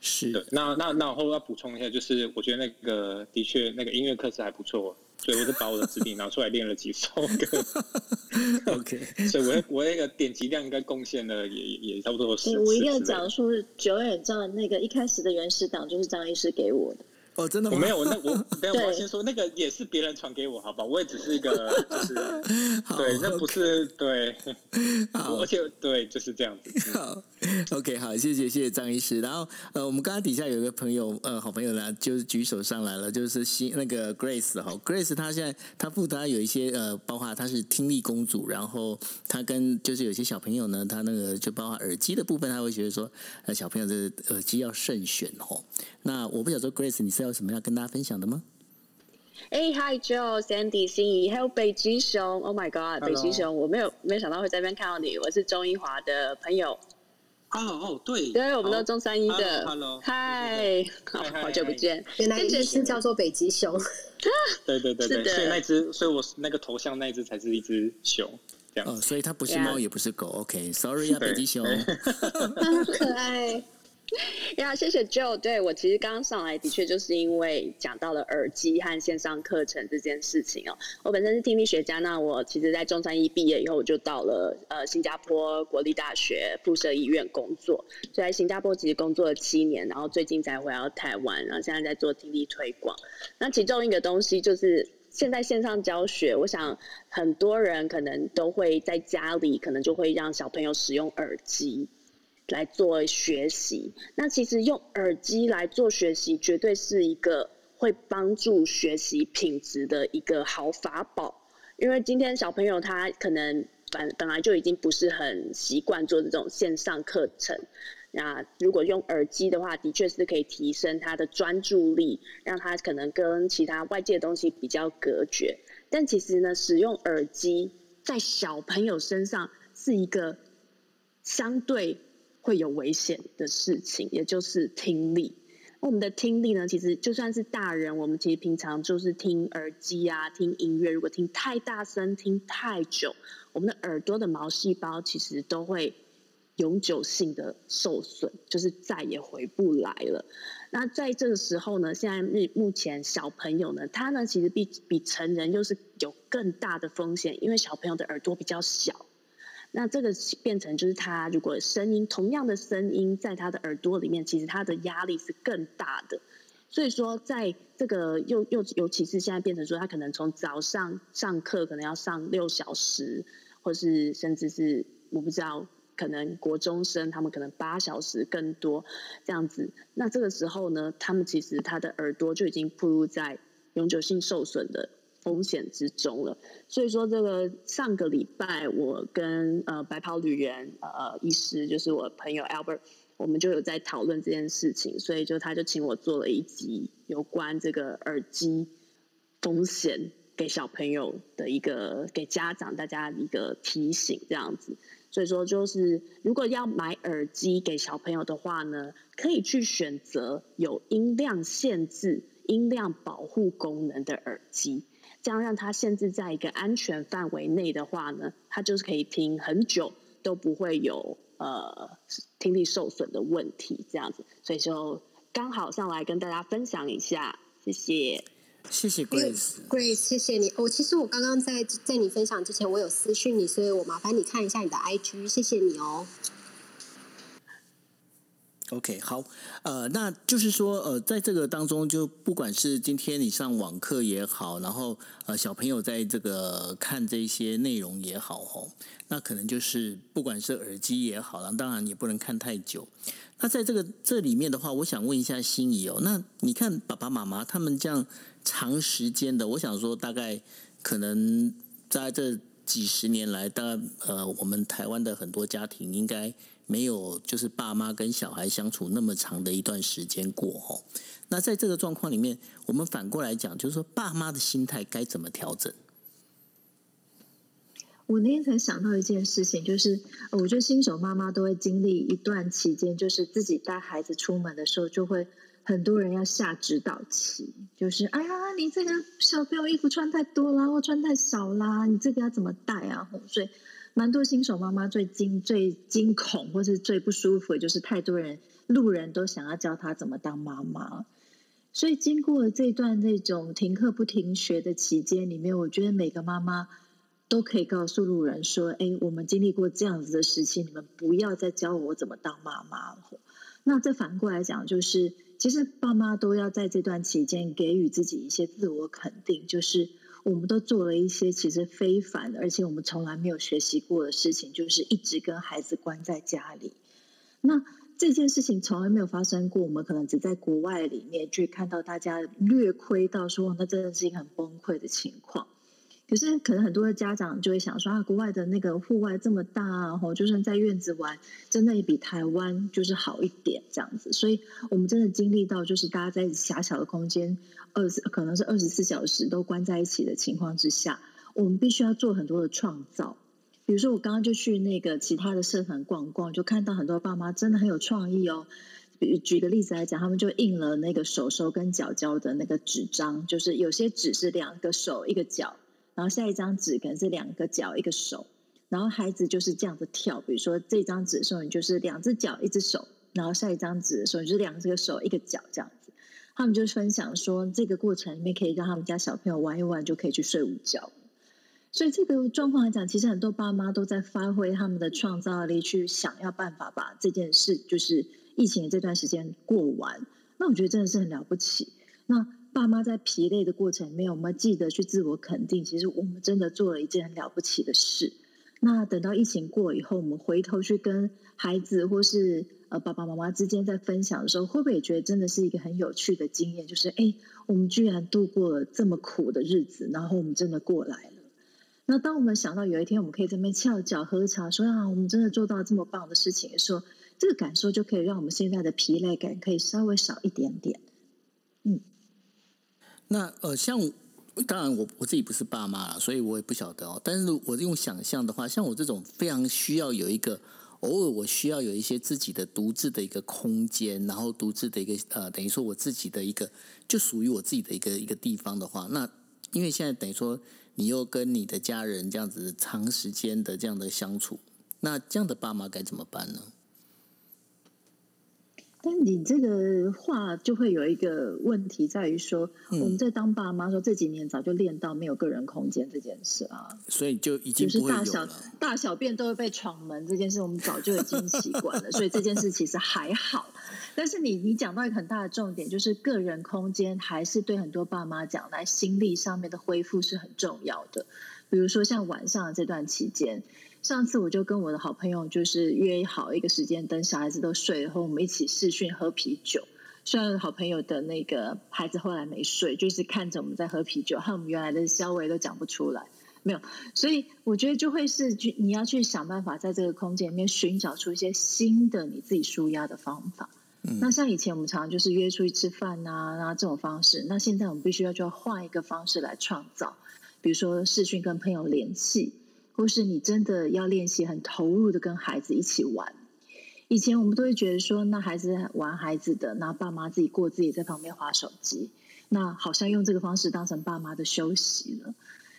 是的，那那那我后要补充一下，就是我觉得那个的确那个音乐课是还不错。所以我就把我的纸笔拿出来练了几首歌。OK，[laughs] 所以我我那个点击量应该贡献了也也差不多十。我一定要讲说，九眼照那个一开始的原始档就是张医师给我的。哦，真的吗？我没有，我那我等下我先说，那个也是别人传给我，好吧？我也只是一个，[laughs] 就是对，那不是对，好而且对，就是这样子。嗯好，OK，好，谢谢谢谢张医师。然后呃，我们刚刚底下有一个朋友呃，好朋友呢，就是举手上来了，就是新那个 Grace 哈，Grace 她现在她负责有一些呃，包括她是听力公主，然后她跟就是有些小朋友呢，她那个就包括耳机的部分，她会觉得说呃，小朋友这耳机要慎选哦。那我不想说 Grace 你是有什么要跟大家分享的吗？哎、h i Joe，Sandy，心仪，还有北极熊，Oh my God，Hello 北极熊，我没有没有想到会在这边看到你，我是钟一华的朋友，哦哦，对，对，我们好都中山一的。Hello，Hello，嗨，好久不见，原来医师叫做北极熊，[laughs] 对对对对，所以那只，所以我那个头像那只才是一只熊，这样。哦，所以它不是猫也不是狗，OK，Sorry 啊，北极熊。[laughs] 好可爱。[laughs] 呀，谢谢 Joe。对我其实刚刚上来的确就是因为讲到了耳机和线上课程这件事情哦。我本身是听力学家，那我其实在中山医毕业以后，我就到了呃新加坡国立大学附设医院工作。所以在新加坡其实工作了七年，然后最近才回到台湾，然后现在在做听力推广。那其中一个东西就是。现在线上教学，我想很多人可能都会在家里，可能就会让小朋友使用耳机。来做学习。那其实用耳机来做学习，绝对是一个会帮助学习品质的一个好法宝。因为今天小朋友他可能本本来就已经不是很习惯做这种线上课程，那如果用耳机的话，的确是可以提升他的专注力，让他可能跟其他外界的东西比较隔绝。但其实呢，使用耳机在小朋友身上是一个相对会有危险的事情，也就是听力。我们的听力呢，其实就算是大人，我们其实平常就是听耳机啊、听音乐，如果听太大声、听太久，我们的耳朵的毛细胞其实都会永久性的受损，就是再也回不来了。那在这个时候呢，现在目目前小朋友呢，他呢其实比比成人又是有更大的风险，因为小朋友的耳朵比较小。那这个变成就是他如果声音同样的声音在他的耳朵里面，其实他的压力是更大的。所以说，在这个又又尤其是现在变成说，他可能从早上上课可能要上六小时，或是甚至是我不知道，可能国中生他们可能八小时更多这样子。那这个时候呢，他们其实他的耳朵就已经暴露在永久性受损的风险之中了。所以说，这个上个礼拜我跟呃白袍旅人呃医师，就是我朋友 Albert，我们就有在讨论这件事情，所以就他就请我做了一集有关这个耳机风险给小朋友的一个给家长大家一个提醒，这样子。所以说，就是如果要买耳机给小朋友的话呢，可以去选择有音量限制、音量保护功能的耳机。这样让它限制在一个安全范围内的话呢，他就是可以听很久都不会有呃听力受损的问题，这样子，所以就刚好上来跟大家分享一下，谢谢。谢谢 Grace。Grace，谢谢你。哦，其实我刚刚在在你分享之前，我有私讯你，所以我麻烦你看一下你的 IG，谢谢你哦。OK，好，呃，那就是说，呃，在这个当中，就不管是今天你上网课也好，然后呃，小朋友在这个看这些内容也好，哦，那可能就是不管是耳机也好，然后当然也不能看太久。那在这个这里面的话，我想问一下心仪哦，那你看爸爸妈妈他们这样长时间的，我想说大概可能在这几十年来，大概呃，我们台湾的很多家庭应该没有就是爸妈跟小孩相处那么长的一段时间过哦。那在这个状况里面，我们反过来讲，就是说爸妈的心态该怎么调整？我那天才想到一件事情，就是我觉得新手妈妈都会经历一段期间，就是自己带孩子出门的时候，就会很多人要下指导棋，就是哎呀，你这个小朋友衣服穿太多啦，或穿太少啦，你这个要怎么带啊？所以蛮多新手妈妈最惊、最惊恐或是最不舒服就是太多人路人都想要教她怎么当妈妈。所以经过这段那种停课不停学的期间里面，我觉得每个妈妈都可以告诉路人说：“哎，我们经历过这样子的时期，你们不要再教我怎么当妈妈了。”那这反过来讲，就是其实爸妈都要在这段期间给予自己一些自我肯定，就是我们都做了一些其实非凡，而且我们从来没有学习过的事情，就是一直跟孩子关在家里。那这件事情从来没有发生过，我们可能只在国外里面去看到大家略窥到说，那真的是一个很崩溃的情况。可是，可能很多的家长就会想说啊，国外的那个户外这么大啊，吼，就算在院子玩，真的也比台湾就是好一点这样子。所以，我们真的经历到，就是大家在狭小的空间，二十可能是二十四小时都关在一起的情况之下，我们必须要做很多的创造。比如说，我刚刚就去那个其他的社团逛逛，就看到很多爸妈真的很有创意哦。举举个例子来讲，他们就印了那个手手跟脚脚的那个纸张，就是有些纸是两个手一个脚。然后下一张纸可能是两个脚一个手，然后孩子就是这样子跳。比如说这张纸的时候，你就是两只脚一只手，然后下一张纸的时候你就是两只手一个脚这样子。他们就分享说，这个过程里面可以让他们家小朋友玩一玩就可以去睡午觉。所以这个状况来讲，其实很多爸妈都在发挥他们的创造力，去想要办法把这件事，就是疫情这段时间过完。那我觉得真的是很了不起。那。爸妈在疲累的过程里面，我们记得去自我肯定。其实我们真的做了一件很了不起的事。那等到疫情过以后，我们回头去跟孩子或是呃爸爸妈妈之间在分享的时候，会不会也觉得真的是一个很有趣的经验？就是哎，我们居然度过了这么苦的日子，然后我们真的过来了。那当我们想到有一天我们可以在那边翘脚喝茶，说啊，我们真的做到这么棒的事情的时候，这个感受就可以让我们现在的疲累感可以稍微少一点点。嗯。那呃，像当然我我自己不是爸妈了，所以我也不晓得哦。但是我用想象的话，像我这种非常需要有一个偶尔我需要有一些自己的独自的一个空间，然后独自的一个呃，等于说我自己的一个就属于我自己的一个一个地方的话，那因为现在等于说你又跟你的家人这样子长时间的这样的相处，那这样的爸妈该怎么办呢？但你这个话就会有一个问题，在于说我们在当爸妈说这几年早就练到没有个人空间这件事啊，所以就已经就是大小大小便都会被闯门这件事，我们早就已经习惯了，所以这件事其实还好。但是你你讲到一个很大的重点，就是个人空间还是对很多爸妈讲来心力上面的恢复是很重要的。比如说像晚上这段期间。上次我就跟我的好朋友就是约好一个时间，等小孩子都睡了后，我们一起视讯喝啤酒。虽然好朋友的那个孩子后来没睡，就是看着我们在喝啤酒，和我们原来的消维都讲不出来，没有。所以我觉得就会是去你要去想办法在这个空间里面寻找出一些新的你自己舒压的方法。那像以前我们常常就是约出去吃饭呐，那这种方式。那现在我们必须要就要换一个方式来创造，比如说视讯跟朋友联系。或是你真的要练习很投入的跟孩子一起玩。以前我们都会觉得说，那孩子玩孩子的，那爸妈自己过自己在旁边划手机，那好像用这个方式当成爸妈的休息了。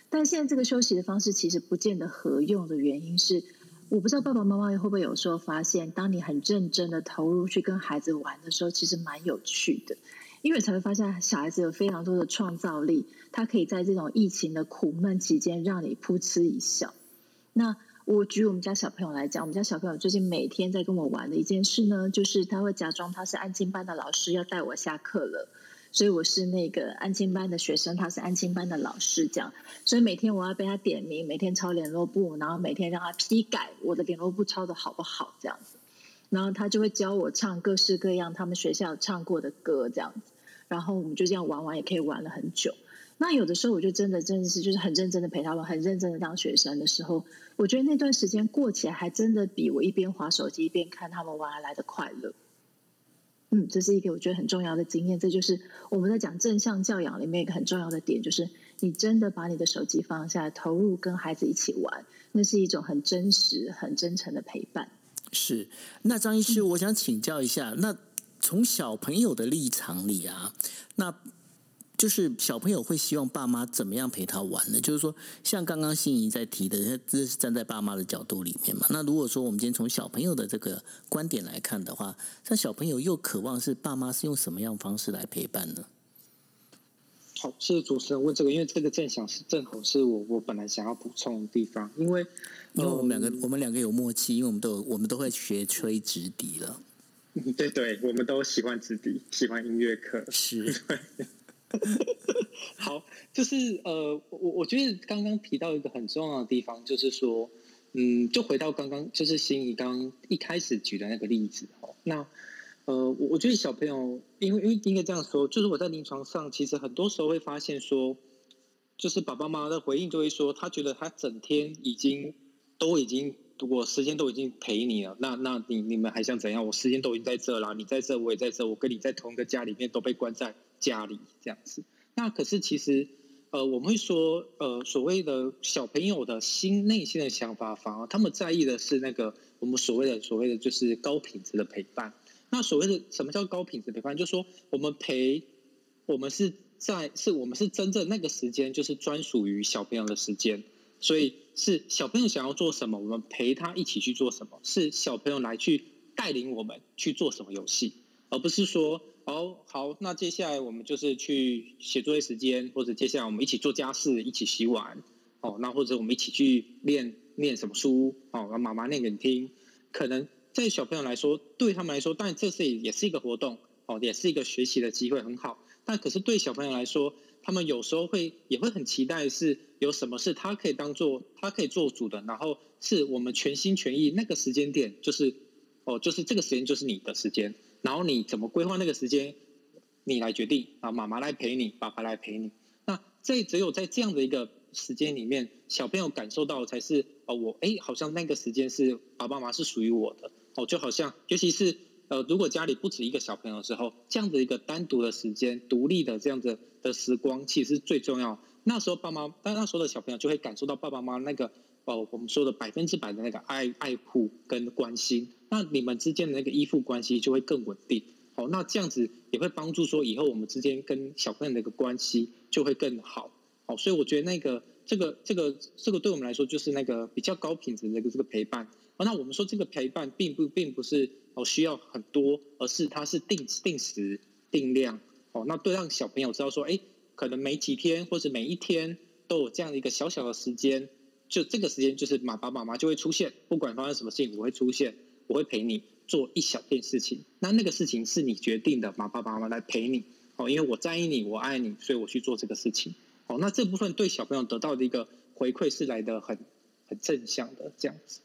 但现在这个休息的方式其实不见得合用的原因是，我不知道爸爸妈妈会不会有时候发现，当你很认真的投入去跟孩子玩的时候，其实蛮有趣的，因为才会发现小孩子有非常多的创造力，他可以在这种疫情的苦闷期间让你噗嗤一笑。那我举我们家小朋友来讲，我们家小朋友最近每天在跟我玩的一件事呢，就是他会假装他是安静班的老师要带我下课了，所以我是那个安静班的学生，他是安静班的老师，这样，所以每天我要被他点名，每天抄联络簿，然后每天让他批改我的联络簿抄的好不好这样子，然后他就会教我唱各式各样他们学校唱过的歌这样子，然后我们就这样玩玩，也可以玩了很久。那有的时候我就真的真的是就是很认真的陪他们，很认真的当学生的时候，我觉得那段时间过起来还真的比我一边划手机一边看他们玩来的快乐。嗯，这是一个我觉得很重要的经验，这就是我们在讲正向教养里面一个很重要的点，就是你真的把你的手机放下，投入跟孩子一起玩，那是一种很真实、很真诚的陪伴。是，那张医师，我想请教一下，那从小朋友的立场里啊，那。就是小朋友会希望爸妈怎么样陪他玩呢？就是说，像刚刚心仪在提的，这是站在爸妈的角度里面嘛。那如果说我们今天从小朋友的这个观点来看的话，那小朋友又渴望是爸妈是用什么样方式来陪伴呢？好，谢谢主持人问这个，因为这个正想是正好是我我本来想要补充的地方，因为因为我们两个我们两个有默契，因为我们都有我们都会学吹直笛了。[laughs] 对对，我们都喜欢直笛，喜欢音乐课。是，[laughs] [laughs] 好，就是呃，我我觉得刚刚提到一个很重要的地方，就是说，嗯，就回到刚刚就是心仪刚一开始举的那个例子哦，那呃，我我觉得小朋友，因为因为应该这样说，就是我在临床上，其实很多时候会发现说，就是爸爸妈妈的回应就会说，他觉得他整天已经都已经。我时间都已经陪你了，那那你你们还想怎样？我时间都已经在这了，你在这，我也在这，我跟你在同一个家里面，都被关在家里这样子。那可是其实，呃，我们会说，呃，所谓的小朋友的心内心的想法，反而他们在意的是那个我们所谓的所谓的就是高品质的陪伴。那所谓的什么叫高品质陪伴？就是说我们陪，我们是在是我们是真正那个时间，就是专属于小朋友的时间。所以是小朋友想要做什么，我们陪他一起去做什么。是小朋友来去带领我们去做什么游戏，而不是说哦好，那接下来我们就是去写作业时间，或者接下来我们一起做家事，一起洗碗哦，那或者我们一起去练练什么书哦，让妈妈念给你听。可能在小朋友来说，对他们来说，但这是也是一个活动哦，也是一个学习的机会，很好。但可是对小朋友来说，他们有时候会也会很期待，是有什么事他可以当做他可以做主的，然后是我们全心全意那个时间点，就是哦，就是这个时间就是你的时间，然后你怎么规划那个时间，你来决定啊，妈妈来陪你，爸爸来陪你。那这只有在这样的一个时间里面，小朋友感受到才是哦，我哎，好像那个时间是爸爸妈妈是属于我的哦，就好像尤其是。呃，如果家里不止一个小朋友的时候，这样的一个单独的时间、独立的这样子的时光，其实最重要。那时候爸妈，但那时候的小朋友就会感受到爸爸妈妈那个哦，我们说的百分之百的那个爱、爱护跟关心。那你们之间的那个依附关系就会更稳定。好，那这样子也会帮助说以后我们之间跟小朋友的一个关系就会更好。好，所以我觉得那个这个这个这个对我们来说就是那个比较高品质的一个这个陪伴。那我们说这个陪伴并不并不是哦需要很多，而是它是定定时定量哦。那对让小朋友知道说，哎，可能每几天或者每一天都有这样的一个小小的时间，就这个时间就是爸爸妈妈就会出现，不管发生什么事情，我会出现，我会陪你做一小件事情。那那个事情是你决定的，爸爸妈妈来陪你哦，因为我在意你，我爱你，所以我去做这个事情。哦，那这部分对小朋友得到的一个回馈是来的很很正向的这样子。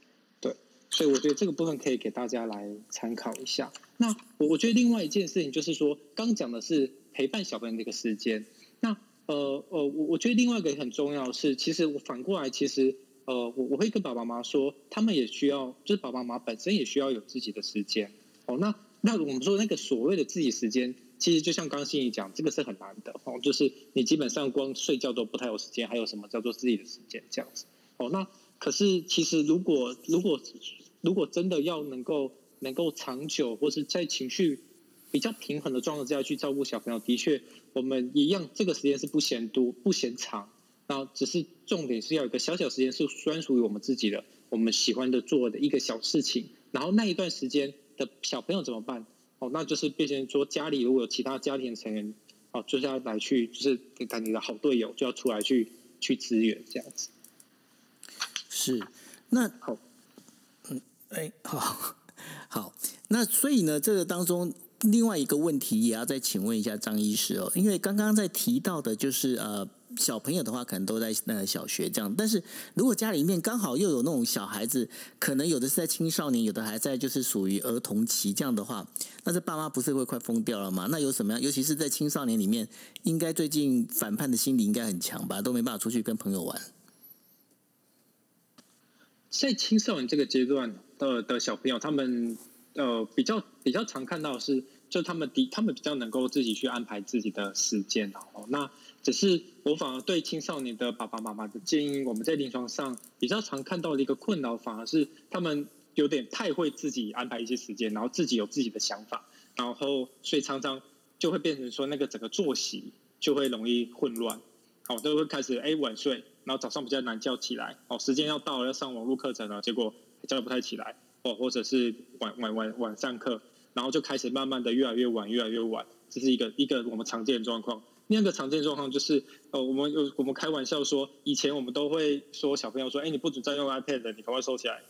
所以我觉得这个部分可以给大家来参考一下。那我我觉得另外一件事情就是说，刚讲的是陪伴小朋友的一个时间。那呃呃，我我觉得另外一个很重要是，其实我反过来，其实呃，我我会跟爸爸妈妈说，他们也需要，就是爸爸妈妈本身也需要有自己的时间。哦，那那我们说那个所谓的自己时间，其实就像刚心怡讲，这个是很难的哦，就是你基本上光睡觉都不太有时间，还有什么叫做自己的时间这样子。哦，那可是其实如果如果如果真的要能够能够长久，或是在情绪比较平衡的状态之下去照顾小朋友，的确，我们一样这个时间是不嫌多不嫌长，然后只是重点是要有一个小小时间是专属于我们自己的，我们喜欢的做的一个小事情。然后那一段时间的小朋友怎么办？哦，那就是变成说家里如果有其他家庭成员，哦，就是要来去就是跟你的好队友就要出来去去支援这样子。是，那好。哎，好，[laughs] 好，那所以呢，这个当中另外一个问题也要再请问一下张医师哦，因为刚刚在提到的就是呃小朋友的话，可能都在那小学这样，但是如果家里面刚好又有那种小孩子，可能有的是在青少年，有的还在就是属于儿童期这样的话，那这爸妈不是会快疯掉了吗？那有什么样？尤其是在青少年里面，应该最近反叛的心理应该很强吧，都没办法出去跟朋友玩。在青少年这个阶段。的的小朋友，他们呃比较比较常看到是，就他们的他们比较能够自己去安排自己的时间哦。那只是我反而对青少年的爸爸妈妈的建议，我们在临床上比较常看到的一个困扰，反而是他们有点太会自己安排一些时间，然后自己有自己的想法，然后所以常常就会变成说那个整个作息就会容易混乱，好都会开始哎晚睡，然后早上比较难叫起来，哦时间要到了要上网络课程了，结果。叫不太起来，哦，或者是晚晚晚晚上课，然后就开始慢慢的越来越晚，越来越晚，这是一个一个我们常见的状况。另一个常见状况就是，呃，我们有我们开玩笑说，以前我们都会说小朋友说，哎，你不准再用 iPad，你赶快收起来。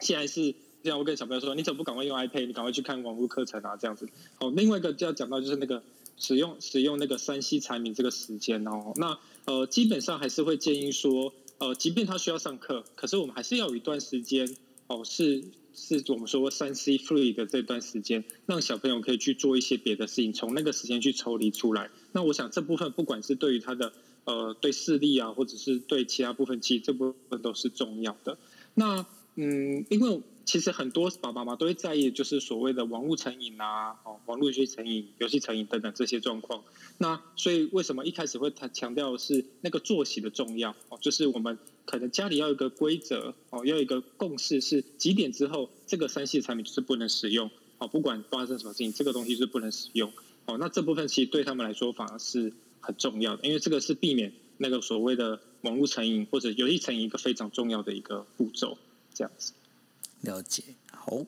现在是这样，我跟小朋友说，你怎么不赶快用 iPad，你赶快去看网络课程啊，这样子。哦，另外一个就要讲到就是那个使用使用那个三 C 产品这个时间哦，那呃，基本上还是会建议说，呃，即便他需要上课，可是我们还是要有一段时间哦是。是我们说三 C free 的这段时间，让小朋友可以去做一些别的事情，从那个时间去抽离出来。那我想这部分不管是对于他的呃对视力啊，或者是对其他部分，其实这部分都是重要的。那嗯，因为其实很多爸爸妈妈都会在意，就是所谓的网络成瘾啊，哦，网络游戏成瘾、游戏成瘾等等这些状况。那所以为什么一开始会他强调是那个作息的重要？哦，就是我们。可能家里要有一个规则哦，要有一个共识，是几点之后这个三系产品就是不能使用哦，不管发生什么事情，这个东西是不能使用哦。那这部分其实对他们来说反而是很重要的，因为这个是避免那个所谓的网络成瘾或者游戏成瘾一个非常重要的一个步骤，这样子。了解，好。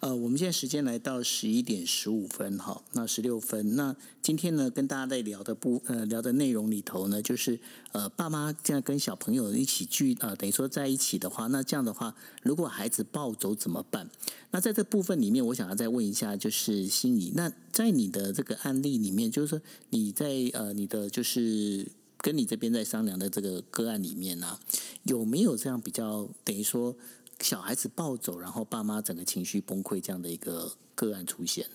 呃，我们现在时间来到十一点十五分，哈，那十六分。那今天呢，跟大家在聊的不呃聊的内容里头呢，就是呃，爸妈这样跟小朋友一起聚呃，等于说在一起的话，那这样的话，如果孩子暴走怎么办？那在这部分里面，我想要再问一下，就是心仪，那在你的这个案例里面，就是说你在呃你的就是跟你这边在商量的这个个案里面呢，有没有这样比较等于说？小孩子暴走，然后爸妈整个情绪崩溃，这样的一个个案出现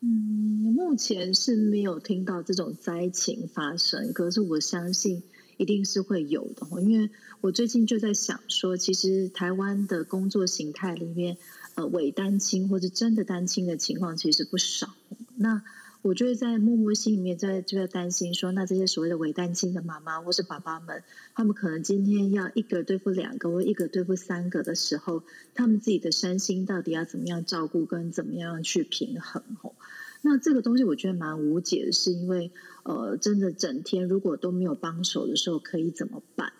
嗯，目前是没有听到这种灾情发生，可是我相信一定是会有的。因为我最近就在想说，其实台湾的工作形态里面，呃，伪单亲或者真的单亲的情况其实不少。那我就会在默默心里面在就在担心说，那这些所谓的伪单亲的妈妈或是爸爸们，他们可能今天要一个对付两个，或一个对付三个的时候，他们自己的身心到底要怎么样照顾，跟怎么样去平衡？吼，那这个东西我觉得蛮无解的，是因为呃，真的整天如果都没有帮手的时候，可以怎么办？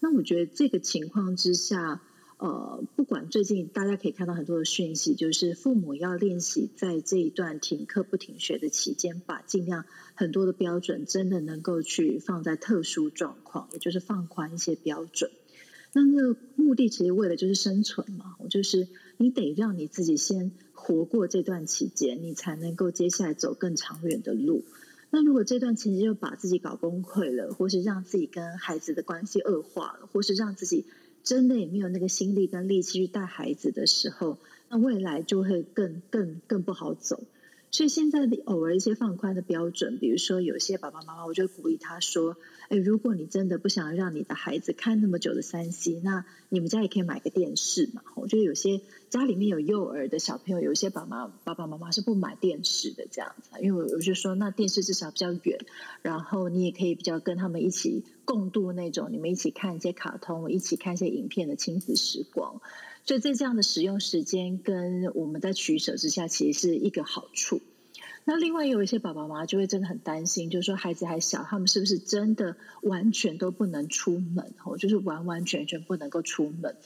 那我觉得这个情况之下。呃，不管最近大家可以看到很多的讯息，就是父母要练习在这一段停课不停学的期间，把尽量很多的标准真的能够去放在特殊状况，也就是放宽一些标准。那那个目的其实为了就是生存嘛，就是你得让你自己先活过这段期间，你才能够接下来走更长远的路。那如果这段期间又把自己搞崩溃了，或是让自己跟孩子的关系恶化了，或是让自己真的也没有那个心力跟力气去带孩子的时候，那未来就会更更更不好走。所以现在的偶尔一些放宽的标准，比如说有些爸爸妈妈，我就鼓励他说：“哎，如果你真的不想让你的孩子看那么久的三 C，那你们家也可以买个电视嘛。”我觉得有些家里面有幼儿的小朋友，有些爸妈爸爸妈妈是不买电视的这样子，因为我就说那电视至少比较远，然后你也可以比较跟他们一起共度那种你们一起看一些卡通、一起看一些影片的亲子时光。所以在这样的使用时间跟我们在取舍之下，其实是一个好处。那另外有一些爸爸妈妈就会真的很担心，就是说孩子还小，他们是不是真的完全都不能出门？哦，就是完完全全不能够出门。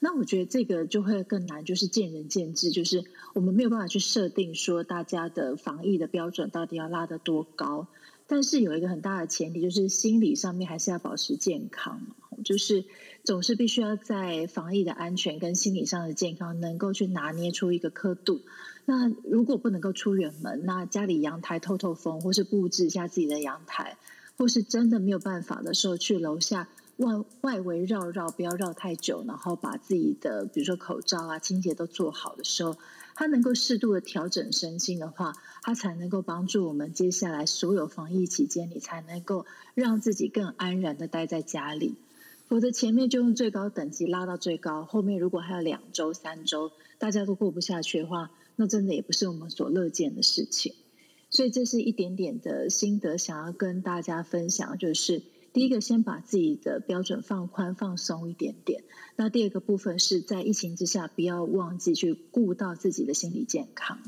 那我觉得这个就会更难，就是见仁见智，就是我们没有办法去设定说大家的防疫的标准到底要拉得多高。但是有一个很大的前提，就是心理上面还是要保持健康，就是总是必须要在防疫的安全跟心理上的健康能够去拿捏出一个刻度。那如果不能够出远门，那家里阳台透透风，或是布置一下自己的阳台，或是真的没有办法的时候，去楼下外外围绕绕，不要绕太久，然后把自己的比如说口罩啊清洁都做好的时候，它能够适度的调整身心的话，它才能够帮助我们接下来所有防疫期间，你才能够让自己更安然的待在家里。否则前面就用最高等级拉到最高，后面如果还有两周、三周，大家都过不下去的话。那真的也不是我们所乐见的事情，所以这是一点点的心得，想要跟大家分享。就是第一个，先把自己的标准放宽、放松一点点。那第二个部分是在疫情之下，不要忘记去顾到自己的心理健康。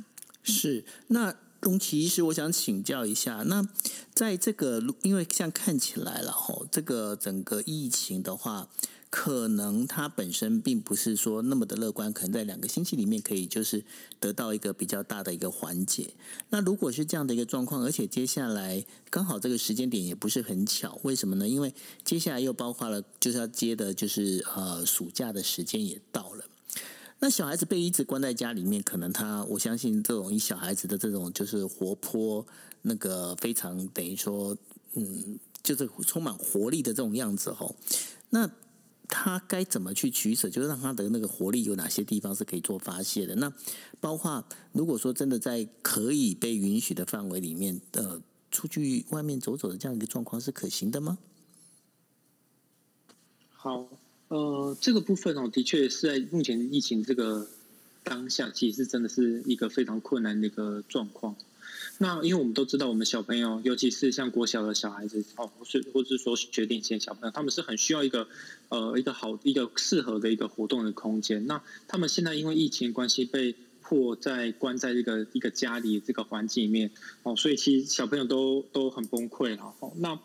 是，那龙奇医师，我想请教一下，那在这个因为像看起来了吼，这个整个疫情的话。可能他本身并不是说那么的乐观，可能在两个星期里面可以就是得到一个比较大的一个缓解。那如果是这样的一个状况，而且接下来刚好这个时间点也不是很巧，为什么呢？因为接下来又包括了就是要接的就是呃暑假的时间也到了。那小孩子被一直关在家里面，可能他我相信这种以小孩子的这种就是活泼那个非常等于说嗯就是充满活力的这种样子吼，那。他该怎么去取舍？就是让他的那个活力有哪些地方是可以做发泄的？那包括如果说真的在可以被允许的范围里面，呃，出去外面走走的这样一个状况是可行的吗？好，呃，这个部分哦，的确是在目前疫情这个当下，其实真的是一个非常困难的一个状况。那因为我们都知道，我们小朋友，尤其是像国小的小孩子，哦，或是或是说学龄前小朋友，他们是很需要一个呃一个好一个适合的一个活动的空间。那他们现在因为疫情关系被迫在关在这个一个家里这个环境里面，哦，所以其实小朋友都都很崩溃了。哦，那。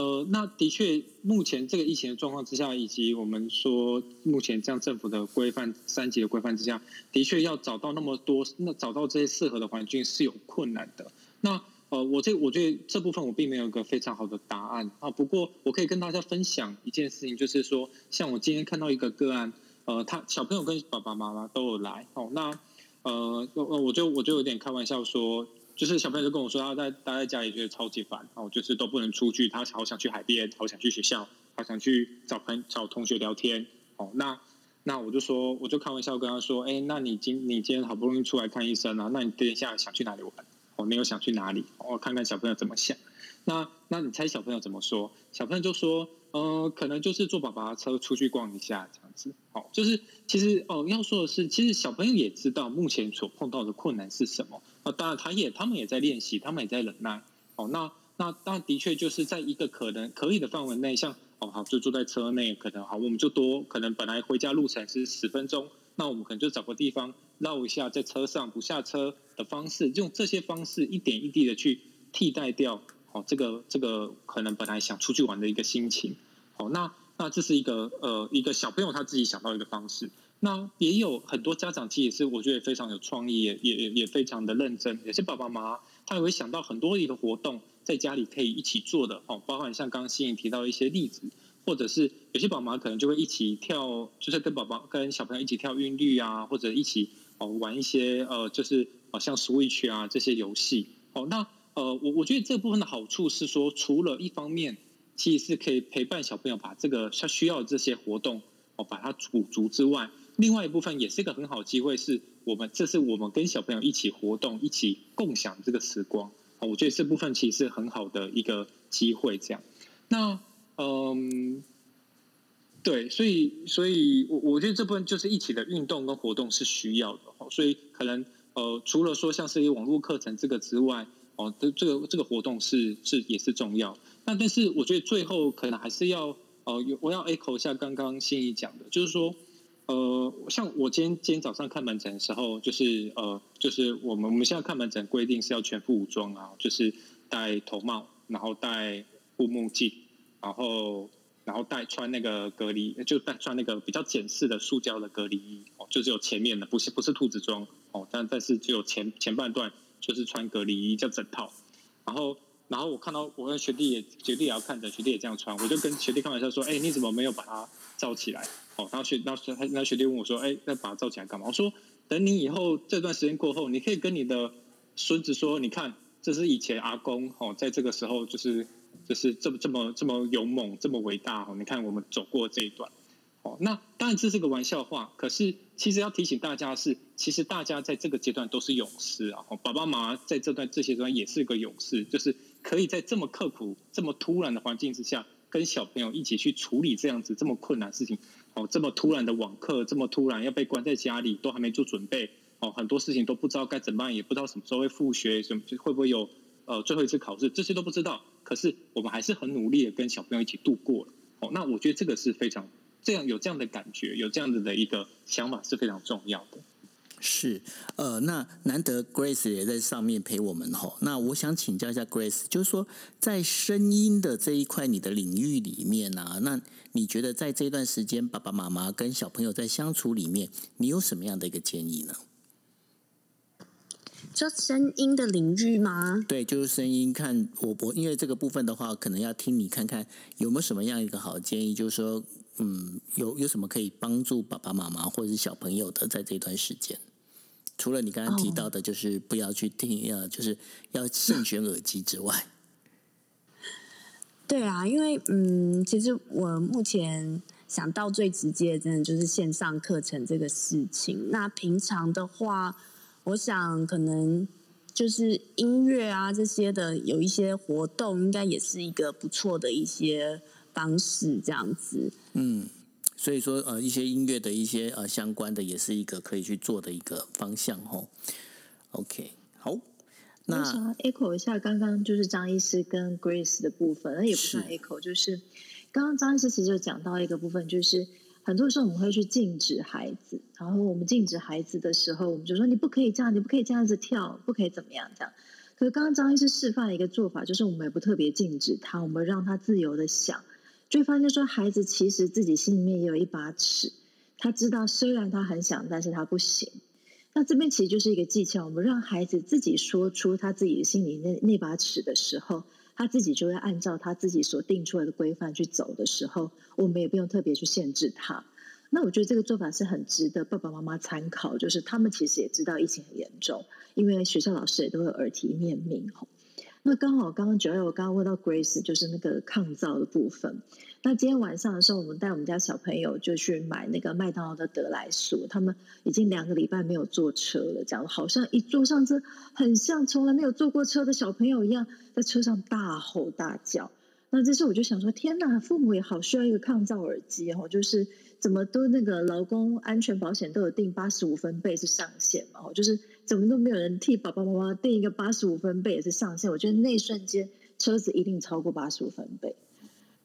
呃，那的确，目前这个疫情的状况之下，以及我们说目前这样政府的规范三级的规范之下，的确要找到那么多，那找到这些适合的环境是有困难的。那呃，我这我觉得这部分我并没有一个非常好的答案啊。不过我可以跟大家分享一件事情，就是说，像我今天看到一个个案，呃，他小朋友跟爸爸妈妈都有来哦，那呃，我我就我就有点开玩笑说。就是小朋友就跟我说，他在待在家里觉得超级烦，哦，就是都不能出去，他好想去海边，好想去学校，好想去找朋找同学聊天，哦，那那我就说，我就开玩笑跟他说，哎，那你今你今天好不容易出来看医生啊，那你等一下想去哪里玩？哦，你有想去哪里？我看看小朋友怎么想。那那你猜小朋友怎么说？小朋友就说。呃，可能就是坐爸爸的车出去逛一下这样子，好，就是其实哦，要说的是，其实小朋友也知道目前所碰到的困难是什么啊。当然，他也他们也在练习，他们也在忍耐。哦，那那那的确就是在一个可能可以的范围内，像哦好，就坐在车内，可能好，我们就多可能本来回家路程是十分钟，那我们可能就找个地方绕一下，在车上不下车的方式，用这些方式一点一滴的去替代掉。哦，这个这个可能本来想出去玩的一个心情，哦，那那这是一个呃一个小朋友他自己想到一个方式，那也有很多家长其实也是我觉得非常有创意，也也也非常的认真，有些爸爸妈妈他也会想到很多一个活动在家里可以一起做的，哦，包含像刚刚欣颖提到一些例子，或者是有些爸爸妈可能就会一起跳，就是跟宝宝跟小朋友一起跳韵律啊，或者一起哦玩一些呃就是好像 Switch 啊这些游戏，哦，那。呃，我我觉得这部分的好处是说，除了一方面，其实是可以陪伴小朋友把这个他需要的这些活动哦，把它补足之外，另外一部分也是一个很好机会，是我们这是我们跟小朋友一起活动、一起共享这个时光啊。我觉得这部分其实是很好的一个机会。这样，那嗯，对，所以所以，我我觉得这部分就是一起的运动跟活动是需要的。所以可能呃，除了说像是一网络课程这个之外。哦，这这个这个活动是是也是重要。那但是我觉得最后可能还是要呃，我要 echo 一下刚刚心怡讲的，就是说呃，像我今天今天早上看门诊的时候，就是呃，就是我们我们现在看门诊规定是要全副武装啊，就是戴头帽，然后戴护目镜，然后然后戴穿那个隔离，就戴穿那个比较简式的塑胶的隔离衣哦，就只有前面的，不是不是兔子装哦，但但是只有前前半段。就是穿隔离衣叫整套，然后然后我看到我跟学弟也学弟也要看着学弟也这样穿，我就跟学弟开玩笑说：“哎，你怎么没有把它罩起来？”然后学然后他那学弟问我说：“哎，那把它罩起来干嘛？”我说：“等你以后这段时间过后，你可以跟你的孙子说，你看这是以前阿公哦，在这个时候就是就是这么这么这么勇猛，这么伟大哦，你看我们走过这一段。”哦，那当然这是个玩笑话，可是其实要提醒大家是，其实大家在这个阶段都是勇士啊！哦爸爸妈妈在这段这些段也是个勇士，就是可以在这么刻苦、这么突然的环境之下，跟小朋友一起去处理这样子这么困难的事情。哦，这么突然的网课，这么突然要被关在家里，都还没做准备，哦，很多事情都不知道该怎么办，也不知道什么时候会复学，什么会不会有呃最后一次考试，这些都不知道。可是我们还是很努力的跟小朋友一起度过了。哦，那我觉得这个是非常。这样有这样的感觉，有这样子的一个想法是非常重要的。是，呃，那难得 Grace 也在上面陪我们吼。那我想请教一下 Grace，就是说在声音的这一块你的领域里面啊，那你觉得在这段时间爸爸妈妈跟小朋友在相处里面，你有什么样的一个建议呢？就声音的领域吗？对，就是声音。看我我因为这个部分的话，可能要听你看看有没有什么样一个好建议，就是说，嗯，有有什么可以帮助爸爸妈妈或者是小朋友的在这段时间。除了你刚刚提到的，就是不要去听，呃，就是要慎选耳机之外，对啊，因为嗯，其实我目前想到最直接的，真的就是线上课程这个事情。那平常的话，我想可能就是音乐啊这些的，有一些活动，应该也是一个不错的一些方式，这样子。嗯。所以说，呃，一些音乐的一些呃相关的，也是一个可以去做的一个方向哦。OK，好，那想要 echo 一下刚刚就是张医师跟 Grace 的部分，那也不算 echo，就是刚刚张医师其实就讲到一个部分，就是很多时候我们会去禁止孩子，然后我们禁止孩子的时候，我们就说你不可以这样，你不可以这样子跳，不可以怎么样这样。可是刚刚张医师示范了一个做法，就是我们也不特别禁止他，我们让他自由的想。就发现说，孩子其实自己心里面也有一把尺，他知道虽然他很想，但是他不行。那这边其实就是一个技巧，我们让孩子自己说出他自己心里那那把尺的时候，他自己就会按照他自己所定出来的规范去走的时候，我们也不用特别去限制他。那我觉得这个做法是很值得爸爸妈妈参考，就是他们其实也知道疫情很严重，因为学校老师也都会耳提面命那刚好，刚刚九月我刚刚问到 Grace，就是那个抗噪的部分。那今天晚上的时候，我们带我们家小朋友就去买那个麦当劳的德莱素，他们已经两个礼拜没有坐车了，讲好像一坐上车，很像从来没有坐过车的小朋友一样，在车上大吼大叫。那这时候我就想说，天哪，父母也好需要一个抗噪耳机哦，就是怎么都那个劳工安全保险都有定八十五分贝是上限嘛，哦，就是。怎么都没有人替爸爸妈妈定一个八十五分贝也是上限，我觉得那瞬间车子一定超过八十五分贝，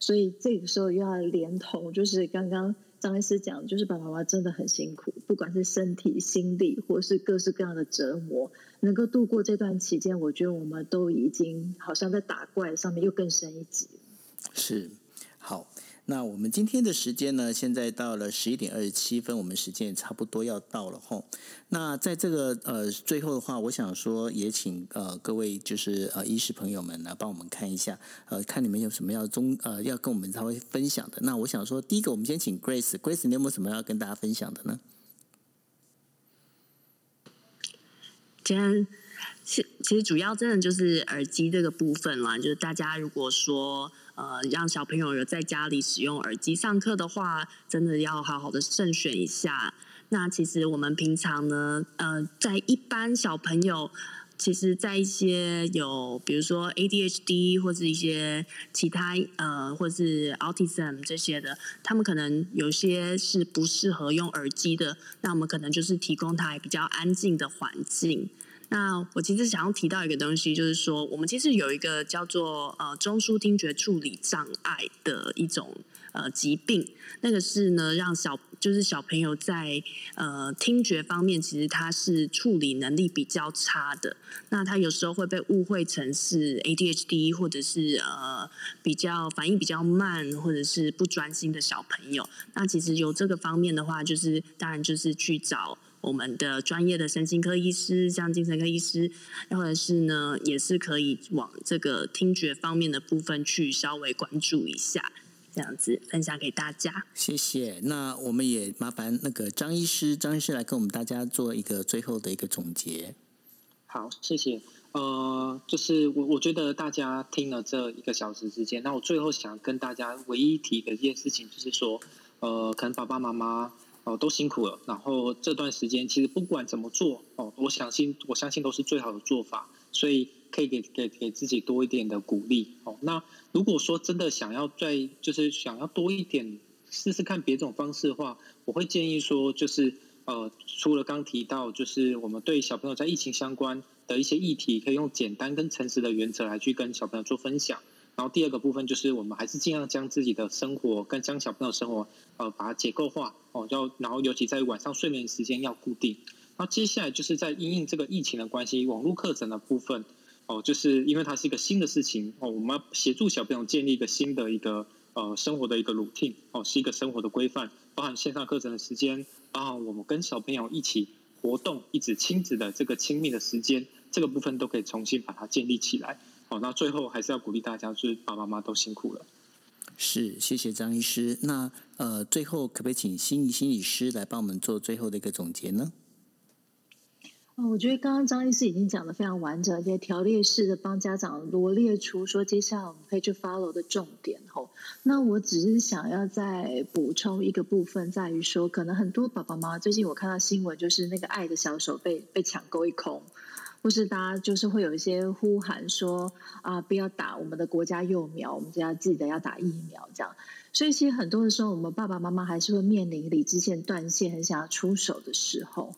所以这个时候又要连同，就是刚刚张医师讲，就是爸爸妈妈真的很辛苦，不管是身体、心理或是各式各样的折磨，能够度过这段期间，我觉得我们都已经好像在打怪上面又更深一级。是，好。那我们今天的时间呢？现在到了十一点二十七分，我们时间也差不多要到了吼。那在这个呃最后的话，我想说也请呃各位就是呃医师朋友们来帮我们看一下，呃看你们有什么要中呃要跟我们稍微分享的。那我想说，第一个我们先请 Grace，Grace 你有没有什么要跟大家分享的呢？今天其其实主要真的就是耳机这个部分啦，就是大家如果说。呃，让小朋友有在家里使用耳机上课的话，真的要好好的慎选一下。那其实我们平常呢，呃，在一般小朋友，其实，在一些有比如说 ADHD 或是一些其他呃，或是 Autism 这些的，他们可能有些是不适合用耳机的。那我们可能就是提供他比较安静的环境。那我其实想要提到一个东西，就是说，我们其实有一个叫做呃中枢听觉处理障碍的一种呃疾病，那个是呢让小就是小朋友在呃听觉方面，其实他是处理能力比较差的。那他有时候会被误会成是 ADHD，或者是呃比较反应比较慢，或者是不专心的小朋友。那其实有这个方面的话，就是当然就是去找。我们的专业的神经科医师，像精神科医师，或者是呢，也是可以往这个听觉方面的部分去稍微关注一下，这样子分享给大家。谢谢。那我们也麻烦那个张医师，张医师来跟我们大家做一个最后的一个总结。好，谢谢。呃，就是我我觉得大家听了这一个小时之间，那我最后想跟大家唯一提的一件事情，就是说，呃，可能爸爸妈妈。哦，都辛苦了。然后这段时间，其实不管怎么做，哦，我相信，我相信都是最好的做法。所以可以给给给自己多一点的鼓励。哦，那如果说真的想要再就是想要多一点试试看别种方式的话，我会建议说，就是呃，除了刚提到，就是我们对小朋友在疫情相关的一些议题，可以用简单跟诚实的原则来去跟小朋友做分享。然后第二个部分就是，我们还是尽量将自己的生活跟将小朋友生活，呃，把它结构化哦，要然后尤其在晚上睡眠时间要固定。那接下来就是在因应这个疫情的关系，网络课程的部分哦，就是因为它是一个新的事情哦，我们要协助小朋友建立一个新的一个呃生活的一个 routine 哦，是一个生活的规范，包含线上课程的时间，包含我们跟小朋友一起活动，一直亲子的这个亲密的时间，这个部分都可以重新把它建立起来。哦，那最后还是要鼓励大家，就是爸爸妈妈都辛苦了。是，谢谢张医师。那呃，最后可不可以请心仪心理师来帮我们做最后的一个总结呢？哦，我觉得刚刚张医师已经讲的非常完整，而且条列式的帮家长罗列出说接下来我们可以去 follow 的重点。吼，那我只是想要再补充一个部分，在于说，可能很多爸爸妈妈最近我看到新闻，就是那个爱的小手被被抢购一空。或是大家就是会有一些呼喊说啊，不要打我们的国家幼苗，我们就要记得要打疫苗这样。所以其实很多的时候，我们爸爸妈妈还是会面临理智线断线，很想要出手的时候。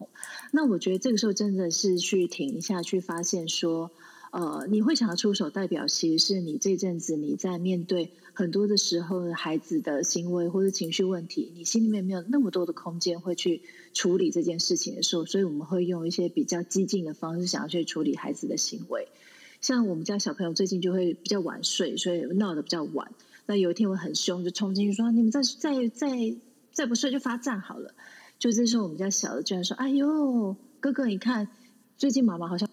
那我觉得这个时候真的是去停一下，去发现说。呃，你会想要出手，代表其实是你这阵子你在面对很多的时候，孩子的行为或者情绪问题，你心里面没有那么多的空间会去处理这件事情的时候，所以我们会用一些比较激进的方式，想要去处理孩子的行为。像我们家小朋友最近就会比较晚睡，所以闹得比较晚。那有一天我很凶，就冲进去说：“你们再再再再不睡就罚站好了。”就这时候我们家小的居然说：“哎呦，哥哥，你看最近妈妈好像……”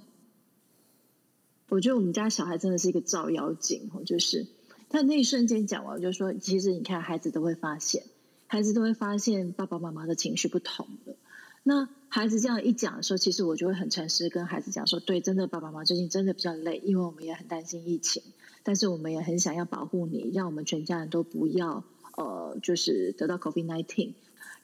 我觉得我们家小孩真的是一个照妖镜，就是他那一瞬间讲完，我就说，其实你看，孩子都会发现，孩子都会发现爸爸妈妈的情绪不同了。那孩子这样一讲的时候，其实我就会很诚实跟孩子讲说，对，真的爸爸妈妈最近真的比较累，因为我们也很担心疫情，但是我们也很想要保护你，让我们全家人都不要呃，就是得到 COVID nineteen。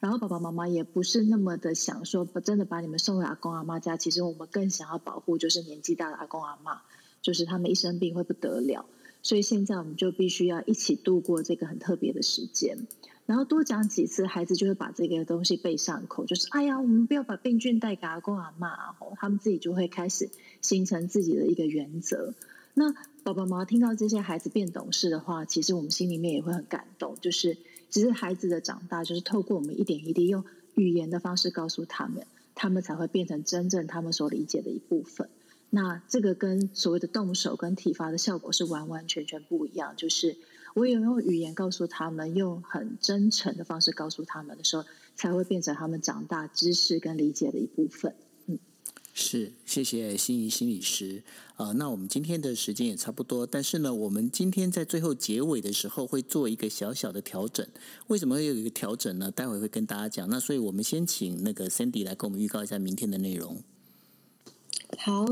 然后爸爸妈妈也不是那么的想说，真的把你们送回阿公阿妈家。其实我们更想要保护，就是年纪大的阿公阿妈，就是他们一生病会不得了。所以现在我们就必须要一起度过这个很特别的时间。然后多讲几次，孩子就会把这个东西背上口，就是哎呀，我们不要把病菌带给阿公阿妈，他们自己就会开始形成自己的一个原则。那爸爸妈妈听到这些孩子变懂事的话，其实我们心里面也会很感动，就是。只是孩子的长大，就是透过我们一点一滴用语言的方式告诉他们，他们才会变成真正他们所理解的一部分。那这个跟所谓的动手跟体罚的效果是完完全全不一样。就是我有用语言告诉他们，用很真诚的方式告诉他们的时候，才会变成他们长大知识跟理解的一部分。是，谢谢心仪心理师。啊，那我们今天的时间也差不多，但是呢，我们今天在最后结尾的时候会做一个小小的调整。为什么会有一个调整呢？待会会跟大家讲。那所以我们先请那个 Sandy 来跟我们预告一下明天的内容。好，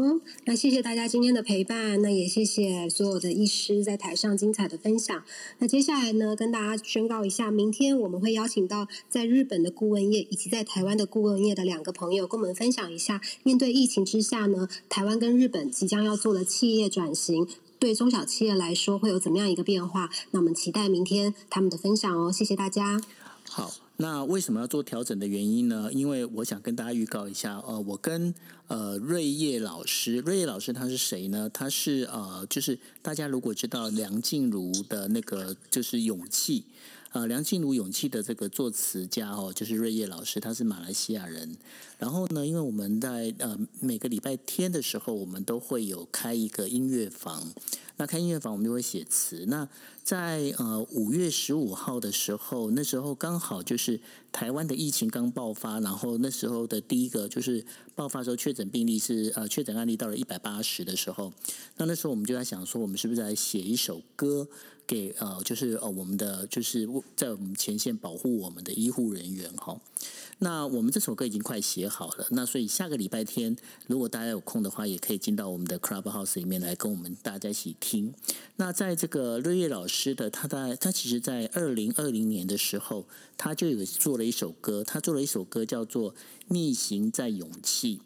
那谢谢大家今天的陪伴，那也谢谢所有的医师在台上精彩的分享。那接下来呢，跟大家宣告一下，明天我们会邀请到在日本的顾问业以及在台湾的顾问业的两个朋友，跟我们分享一下，面对疫情之下呢，台湾跟日本即将要做的企业转型，对中小企业来说会有怎么样一个变化？那我们期待明天他们的分享哦，谢谢大家。好。那为什么要做调整的原因呢？因为我想跟大家预告一下，呃，我跟呃瑞叶老师，瑞叶老师他是谁呢？他是呃，就是大家如果知道梁静茹的那个就是勇气，呃，梁静茹勇气的这个作词家哦，就是瑞叶老师，他是马来西亚人。然后呢，因为我们在呃每个礼拜天的时候，我们都会有开一个音乐房。那开音乐房，我们就会写词。那在呃五月十五号的时候，那时候刚好就是台湾的疫情刚爆发，然后那时候的第一个就是爆发时候确诊病例是呃确诊案例到了一百八十的时候，那那时候我们就在想说，我们是不是来写一首歌给呃就是呃我们的就是在我们前线保护我们的医护人员哈。那我们这首歌已经快写好了，那所以下个礼拜天，如果大家有空的话，也可以进到我们的 Clubhouse 里面来跟我们大家一起听。那在这个瑞月老师的，他在他其实在二零二零年的时候，他就有做了一首歌，他做了一首歌叫做《逆行在勇气》。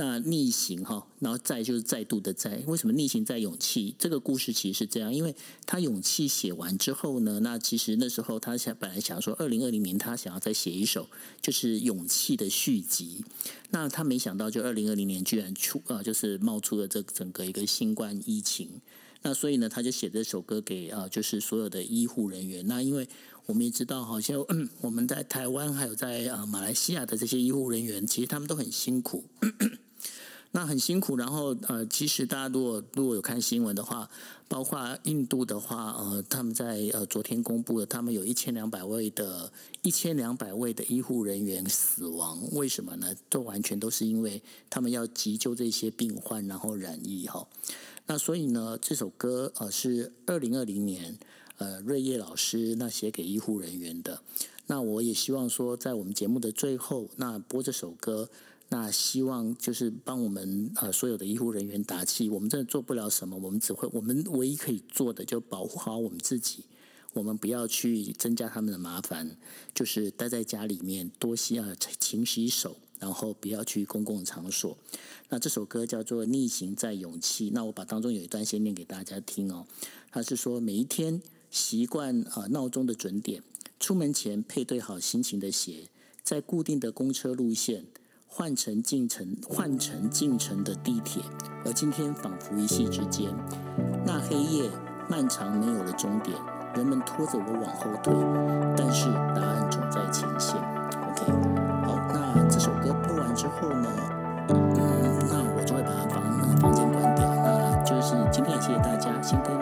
那逆行哈，然后再就是再度的再，为什么逆行在勇气？这个故事其实是这样，因为他勇气写完之后呢，那其实那时候他想本来想说，二零二零年他想要再写一首就是勇气的续集，那他没想到就二零二零年居然出啊，就是冒出了这整个一个新冠疫情，那所以呢，他就写这首歌给啊，就是所有的医护人员。那因为我们也知道，好像我们在台湾还有在呃马来西亚的这些医护人员，其实他们都很辛苦。[clears throat] 那很辛苦，然后呃，其实大家如果如果有看新闻的话，包括印度的话，呃，他们在呃昨天公布了，他们有一千两百位的一千两百位的医护人员死亡，为什么呢？都完全都是因为他们要急救这些病患，然后染疫哈。那所以呢，这首歌呃是二零二零年呃瑞叶老师那写给医护人员的。那我也希望说，在我们节目的最后，那播这首歌。那希望就是帮我们呃所有的医护人员打气。我们真的做不了什么，我们只会我们唯一可以做的就保护好我们自己。我们不要去增加他们的麻烦，就是待在家里面多洗啊勤洗手，然后不要去公共场所。那这首歌叫做《逆行在勇气》。那我把当中有一段先念给大家听哦。他是说每一天习惯呃闹钟的准点，出门前配对好心情的鞋，在固定的公车路线。换乘进城，换乘进城的地铁，而今天仿佛一夕之间，那黑夜漫长，没有了终点，人们拖着我往后退，但是答案总在前线。OK，好，那这首歌播完之后呢，嗯，那我就会把房房间关掉。那就是今天也谢谢大家，先跟。